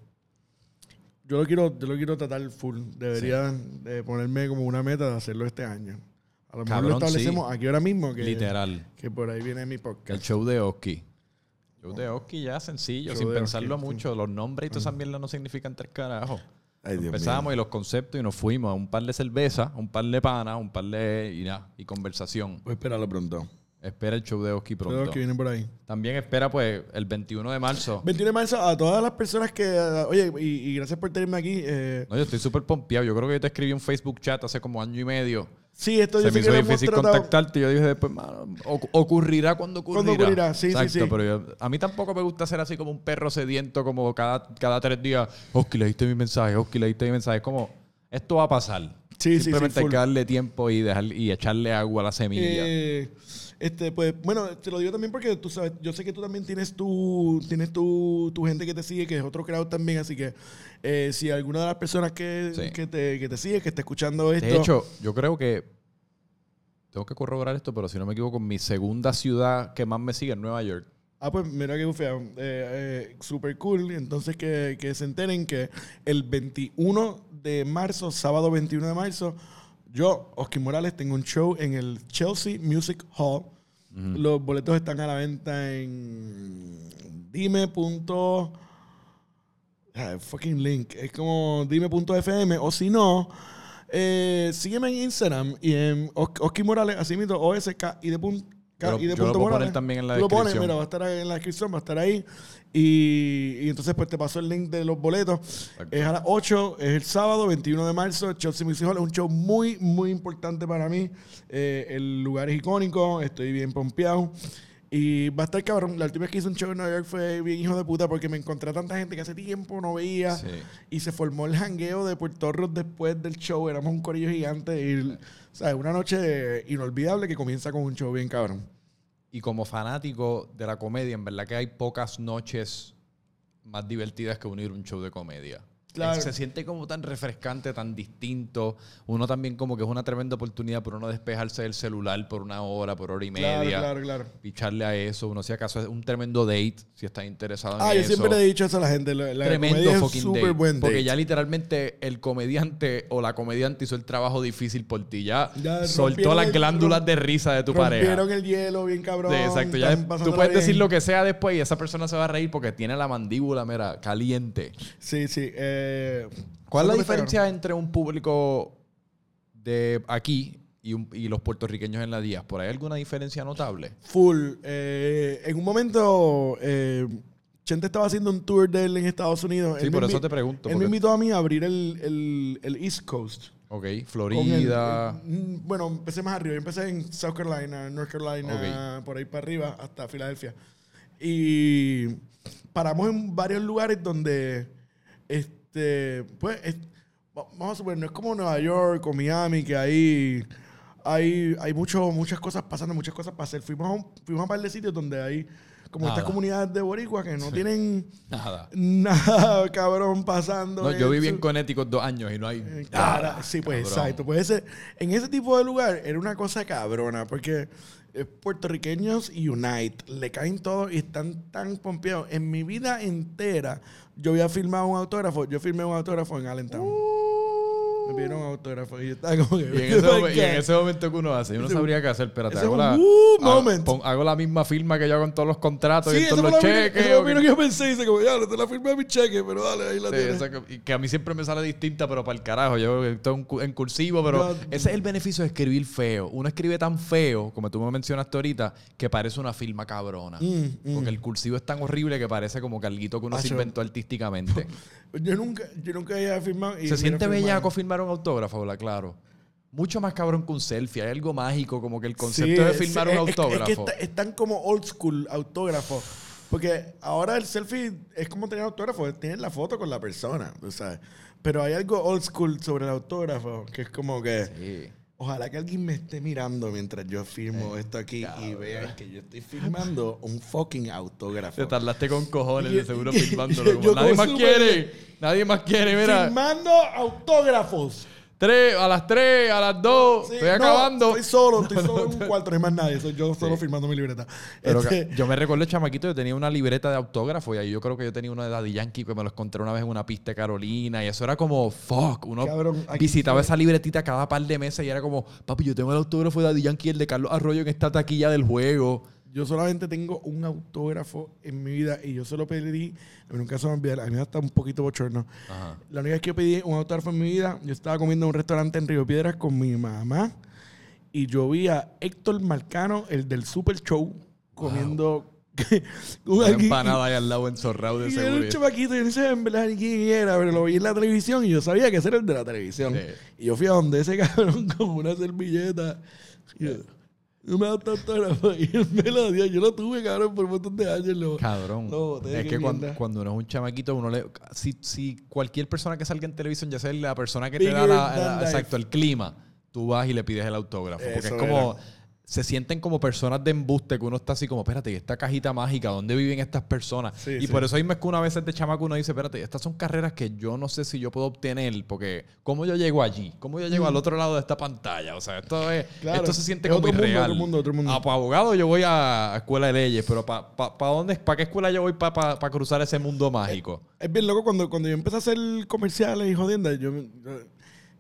yo lo quiero, yo lo quiero tratar full. Debería de ponerme como una meta de hacerlo este año. A lo mejor
Cabrón,
lo establecemos
sí.
aquí ahora mismo, que,
Literal.
que por ahí viene mi
El
podcast.
show de Oski. Show de Oski ya sencillo,
Show
sin pensarlo
Oski, sí.
mucho. Los nombres y todas esas mierdas no significan tres carajos.
Ay, Dios mío.
Empezamos y los conceptos y nos fuimos a un par de cerveza, un par de pana, un par de y, nada, y conversación.
Voy a esperarlo pronto.
Espera el show de Oski pronto.
que vienen por ahí.
También espera pues el 21 de marzo.
21 de marzo, a todas las personas que. oye, y, y gracias por tenerme aquí. eh,
No, yo estoy súper pompeado. Yo creo que yo te escribí un Facebook chat hace como año y medio.
sí, esto
Se
yo
me
sé que
hizo
lo hemos
difícil
tratado-
contactarte. Yo dije después, mano, ocu- ocurrirá cuando ocurrirá.
Cuando ocurrirá, sí, sí,
Exacto,
sí.
pero yo- a mí tampoco me gusta ser así como un perro sediento, como cada, cada tres días. Oski, leíste mi mensaje, Oski, leíste mi mensaje. Es como, esto va a pasar.
Sí, sí, sí,
Simplemente hay
full.
que darle tiempo y, dejar, y echarle agua a la semilla.
Eh, este, pues, bueno, te lo digo también porque tú sabes, yo sé que tú también tienes tu, tienes tu, tu gente que te sigue, que es otro crowd también, así que eh, si alguna de las personas que,
Sí.
que, te, que te sigue, que está escuchando esto.
De hecho, yo creo que tengo que corroborar esto, pero si no me equivoco, mi segunda ciudad que más me sigue es Nueva York.
Ah, pues mira qué fea. Eh, eh, super cool. Entonces que, que se enteren que el 21 de marzo, sábado 21 de marzo, yo, Oscar Morales, tengo un show en el Chelsea Music Hall. Los boletos están a la venta en dime. punto- Ah, fucking link. Es como dime.fm. O si no, eh, sígueme en Instagram y en Os- Oscar Morales, así mismo, OSK y de punto.
Yo
y de
yo lo
punto
puedo poner
Morales.
también en la
Tú lo pones,
descripción.
mira, va a estar en la descripción, va a estar ahí. Y, y entonces pues te paso el link de los boletos. Es a las 8, es el sábado, 21 de marzo, Chelsea Music Hall. Es un show muy, muy importante para mí. Eh, el lugar es icónico, estoy bien pompeado. Y va a estar cabrón. La última vez que hice un show en Nueva York fue bien hijo de puta porque me encontré a tanta gente que hace tiempo no veía.
Sí.
Y se formó el jangueo de Puerto Rico después del show. Éramos un corillo gigante. Y, ¿sabes? Una noche inolvidable que comienza con un show bien cabrón.
Y como fanático de la comedia, en verdad que hay pocas noches más divertidas que unir un show de comedia.
Claro.
Se siente como tan refrescante, tan distinto. Uno también como que es una tremenda oportunidad por uno despejarse del celular por una hora, por hora y
Claro,
media.
claro, claro.
Picharle a eso. Uno si acaso es un tremendo date, si está interesado en
Ah, yo
eso.
siempre le he dicho eso a la gente. La, la
Tremendo fucking
súper
date.
buen date.
Porque ya literalmente el comediante o la comediante hizo el trabajo difícil por ti. Ya,
Ya
soltó las
el-
glándulas de risa de tu pareja.
Rompieron el hielo bien cabrón.
Sí, exacto. Ya tú puedes
bien.
decir lo que sea después y esa persona se va a reír porque tiene la mandíbula, mira, caliente.
Sí, sí. Eh,
¿Cuál es la
¿cuánto me
diferencia entre un público de aquí y, un- y los puertorriqueños en la diáspora? ¿Hay alguna diferencia notable?
Full. Eh, en un momento, eh, Chente estaba haciendo un tour de él en Estados Unidos.
Sí,
Él
por eso te pregunto,
Él me invitó a mí a abrir el, el- el East Coast.
Ok, Florida.
el- mm, bueno, empecé más arriba. Yo empecé en South Carolina, North Carolina, por ahí para arriba, hasta Filadelfia. Y paramos en varios lugares donde, este, pues, es- va- vamos a suponer, no es como Nueva York o Miami, que ahí hay, hay mucho, muchas cosas pasando, muchas cosas para hacer. Fuimos a un, fuimos a un par de sitios donde hay como
Nada.
estas comunidades de boricua que no tienen
Nada.
nada, cabrón, pasando.
No, yo viví en Connecticut dos años y no hay.
eh,
nada,
cara, sí, pues
cabrón.
exacto. Pues ese, en ese tipo de lugar era una cosa cabrona, porque eh, puertorriqueños Unite le caen todos y están tan pompeados. En mi vida entera, yo había firmado un autógrafo. Yo firmé un autógrafo en Allentown. Me pidieron autógrafo y yo estaba como que.
Y en, ese momen- y en ese momento que uno hace, yo no sabría qué hacer. Espérate,
ese
hago la,
woo
hago, hago la misma firma que yo hago en todos los contratos
Sí,
y en todos los cheques.
eso
que-
que yo pensé. Dice, como, ya, te la firmé a mi cheque, pero dale, ahí la
Sí,
tienes.
esa que, y que a mí siempre me sale distinta, pero para el carajo. Yo estoy en, cu- en cursivo, pero ese es el beneficio de escribir feo. Uno escribe tan feo, como tú me mencionaste ahorita, que parece una firma cabrona.
Mm,
Porque el cursivo es tan horrible que parece como que alguito que uno se inventó artísticamente.
Yo nunca, yo nunca había firmado. y
se siente bellaco firmar un autógrafo, ¿verdad? Claro. Mucho más cabrón que un selfie. Hay algo mágico, como que el
Sí,
concepto de firmar un
es
autógrafo.
Es, que está- están como old school autógrafos. Porque ahora el selfie es como tener autógrafo, tienes la foto con la persona, tú sabes. Pero hay algo old school sobre el autógrafo, que es como que
Sí.
Ojalá que alguien me esté mirando mientras yo firmo
Eh,
esto aquí y vean que yo estoy firmando un fucking autógrafo.
Te tardaste con cojones de seguro firmándolo. como, nadie más quiere. Nadie más quiere, mira.
Firmando autógrafos.
Tres, a las tres, a las dos.
Sí,
estoy
no,
acabando.
Estoy solo, estoy solo en un cuarto, no hay más nadie. Soy yo solo firmando mi libreta.
Pero
Este,
yo me recuerdo, chamaquito, yo tenía una libreta de autógrafo y ahí yo creo que yo tenía uno de Daddy Yankee que me lo encontré una vez en una pista de Carolina y eso era como, fuck, uno
Cabrón,
visitaba esa libretita cada par de meses y era como, papi, yo tengo el autógrafo de Daddy Yankey y el de Carlos Arroyo en esta taquilla del juego.
Yo solamente tengo un autógrafo en mi vida y yo se lo pedí, nunca se me olvida, a mí está un poquito bochorno.
Ajá.
La única vez que yo pedí un autógrafo en mi vida, yo estaba comiendo en un restaurante en Río Piedras con mi mamá y yo vi a Héctor Marcano, el del Super Show, comiendo un
Una empanada ahí al lado enzorrado de
y era un
seguridad.
chamaquito, yo no sé en verdad ni quién era, pero lo vi en la televisión y yo sabía que ese era el de la televisión.
Sí.
Y yo fui a donde ese cabrón con una servilleta. yo, no me da tanto autógrafo. Y él me lo dio. Yo lo tuve, cabrón, por un montón de años. Lo,
Cabrón.
lo
es que cuando, cuando uno es un chamaquito, uno le. Si, si cualquier persona que salga en televisión, ya sea la persona que te da la- la- exacto, el clima, tú vas y le pides el autógrafo. Porque es como. Se sienten como personas de embuste que uno está así como, espérate, ¿y esta cajita mágica? ¿Dónde viven estas personas?
Sí,
y
sí.
por eso mismo es que una vez de chamaco uno dice, espérate, estas son carreras que yo no sé si yo puedo obtener, porque ¿cómo yo llego allí? ¿Cómo yo llego al otro lado de esta pantalla? O sea, esto es.
Claro.
esto se siente
Es
como
otro mundo,
irreal.
otro mundo, otro mundo.
Ah, para abogado yo voy a escuela de leyes, pero ¿para pa, pa dónde, para qué escuela yo voy para cruzar ese mundo mágico?
Es bien loco cuando, cuando yo empecé a hacer comerciales y jodiendas, yo, yo,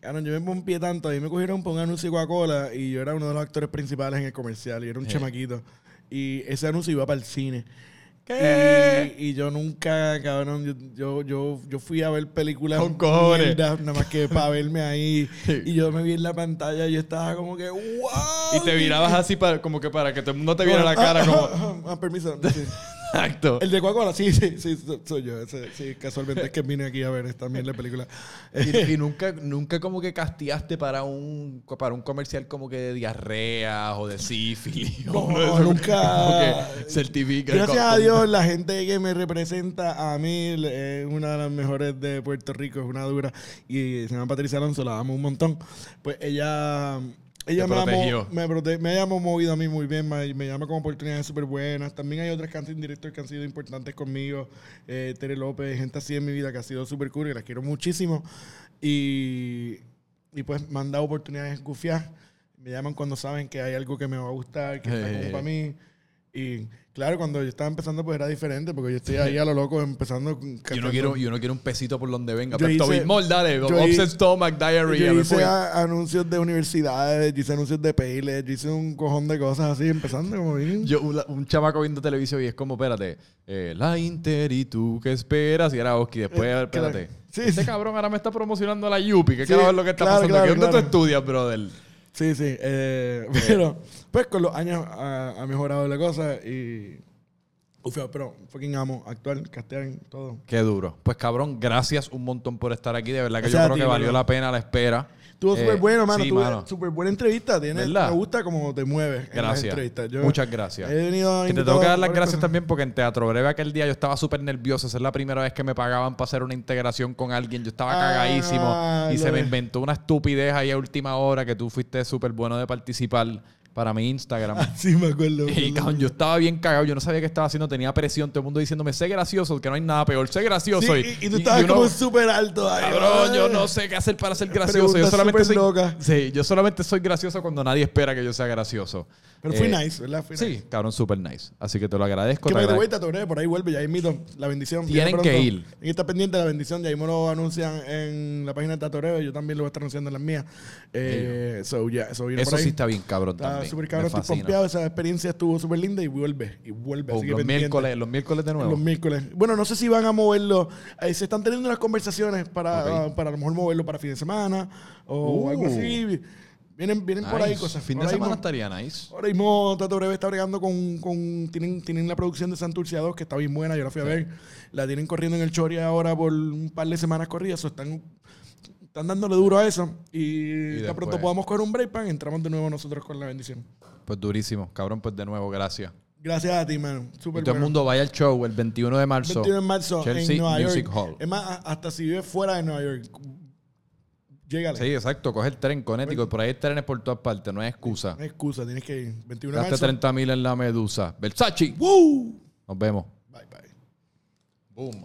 cabrón, yo me pompié tanto. A mí me cogieron por un anuncio de Coca-Cola y yo era uno de los actores principales en el comercial y era un chamaquito. Y ese anuncio iba para el cine.
¿Qué?
Y, y yo nunca, cabrón, yo, yo, yo, yo fui a ver películas
Con cojones.
mierdas, nada más que para verme ahí. Y yo me vi en la pantalla y yo estaba como que, ¡wow!
Y te virabas así para, como que para que todo el mundo te viera la cara como...
Ah, permiso. sí.
Exacto.
El de Coca-Cola, sí, sí, sí, so- soy yo. Ese, sí, casualmente es que vine aquí a ver mierda de película.
Y, y nunca, nunca como que castigaste para un, para un comercial como que de diarrea o de sífilis.
No,
o esos
nunca.
Certifica.
Gracias a Dios, la gente que me representa a mí es una de las mejores de Puerto Rico, es una dura. Y se llama Patricia Alonso, la amo un montón. Pues ella. Ella me, ha,
protegió.
me, prote- me ha movido a mí muy bien, me, me llama con oportunidades súper buenas. También hay otras casting directors que han sido importantes conmigo. Eh, Tere López, gente así en mi vida que ha sido súper cool y las quiero muchísimo. Y, y pues me han dado oportunidades gufiadas. Me llaman cuando saben que hay algo que me va a gustar, que está
Eh.
como para mí. Y claro, cuando yo estaba empezando, pues era diferente, porque yo estoy ahí a lo loco empezando.
Yo no, quiero, yo no quiero un pesito por donde venga.
Yo
Pepto
hice-
Bismol, dale.
hi-
Stomach, Diarrhea.
Yo hice a- anuncios de universidades, yo hice anuncios de Payless, yo hice un cojón de cosas así, empezando como bien.
Yo, un, un chamaco viendo televisión y es como, espérate, eh, la Inter y tú, ¿qué esperas? Y era Oski, después,
Eh,
espérate.
claro. Sí,
este
sí.
cabrón ahora me está promocionando la Yupi. ¿Qué
Sí,
carajo es lo que está
claro,
pasando
claro?
¿Dónde tú estudias, brother?
Sí, sí. eh, pero, pues con los años ha, ha mejorado la cosa y. Uf, pero fucking amo actuar, castear, todo.
Qué duro. Pues cabrón, gracias un montón por estar aquí. De verdad que yo creo
ti,
que valió la pena la espera.
Estuvo
Eh,
súper bueno, mano.
sí,
Tuve súper buena entrevista. Tiene,
¿Verdad?
me gusta cómo te mueves en las
Gracias.
entrevistas. Yo
Muchas gracias.
He venido
Que te tengo que dar las gracias
cosas.
también porque en Teatro Breve aquel día yo estaba súper nervioso. Esa es la primera vez que me pagaban para hacer una integración con alguien. Yo estaba
Ah,
cagadísimo y se me inventó una estupidez ahí a última hora que tú fuiste súper bueno de participar para mi Instagram.
Sí, me acuerdo. me
Y cabrón, yo estaba bien cagado, yo no sabía qué estaba haciendo, tenía presión, todo el mundo diciéndome, sé gracioso, que no hay nada peor, sé gracioso.
Sí, y, y tú estabas
uno-
como súper alto ahí.
Cabrón, yo no sé qué hacer para ser gracioso. Yo solamente soy,
locas.
sí, yo solamente soy gracioso cuando nadie espera que yo sea gracioso.
Pero fui
Eh,
nice, ¿verdad? Fui
Sí,
nice.
cabrón, súper nice. Así que te lo agradezco.
Que me de
agrade-
vuelta, Torre, por ahí vuelve, ya invito la bendición.
Tienen que ir.
Y está pendiente la bendición, ya ahí me lo anuncian en la página de Tatoreo, yo también lo voy a estar anunciando en las mías. Eh, so, ya, so
Eso sí está bien cabrón
Está súper cabrón, estoy pompeado, esa experiencia estuvo súper linda y vuelve, y vuelve.
Oh,
así
los, miércoles, los miércoles de nuevo.
Los miércoles. Bueno, no sé si van a moverlo. Eh, se están teniendo unas conversaciones para,
Ok.
para a lo mejor moverlo para fin de semana o
Uh.
algo así. Vienen, vienen por ahí cosas.
Fin de
Ahora
semana
mismo-
estaría nice.
Ahora mismo Tato Breve está bregando con, con tienen, tienen la producción de Santurce 2 que está bien buena, yo la fui a ver. La tienen corriendo en el Chori ahora por un par de semanas corridas, so están, están dándole duro a eso. Y,
después-
pronto podamos coger un break pan, entramos de nuevo nosotros con la bendición.
Pues durísimo. Cabrón, pues de nuevo, gracias.
Gracias a ti, mano.
Y
Súper
todo el mundo vaya al show el 21 de marzo.
21 de marzo
Chelsea
en Nueva
Music
York.
Hall.
Es más, hasta si vives fuera de Nueva York, llégale.
Sí, exacto. Coge el tren, Connecticut. Por ahí hay trenes por todas partes. No hay excusa.
No hay excusa, tienes que ir. 21 de marzo.
30 mil en la medusa. Versace.
¡Woo!
Nos vemos.
Bye, bye.
Boom.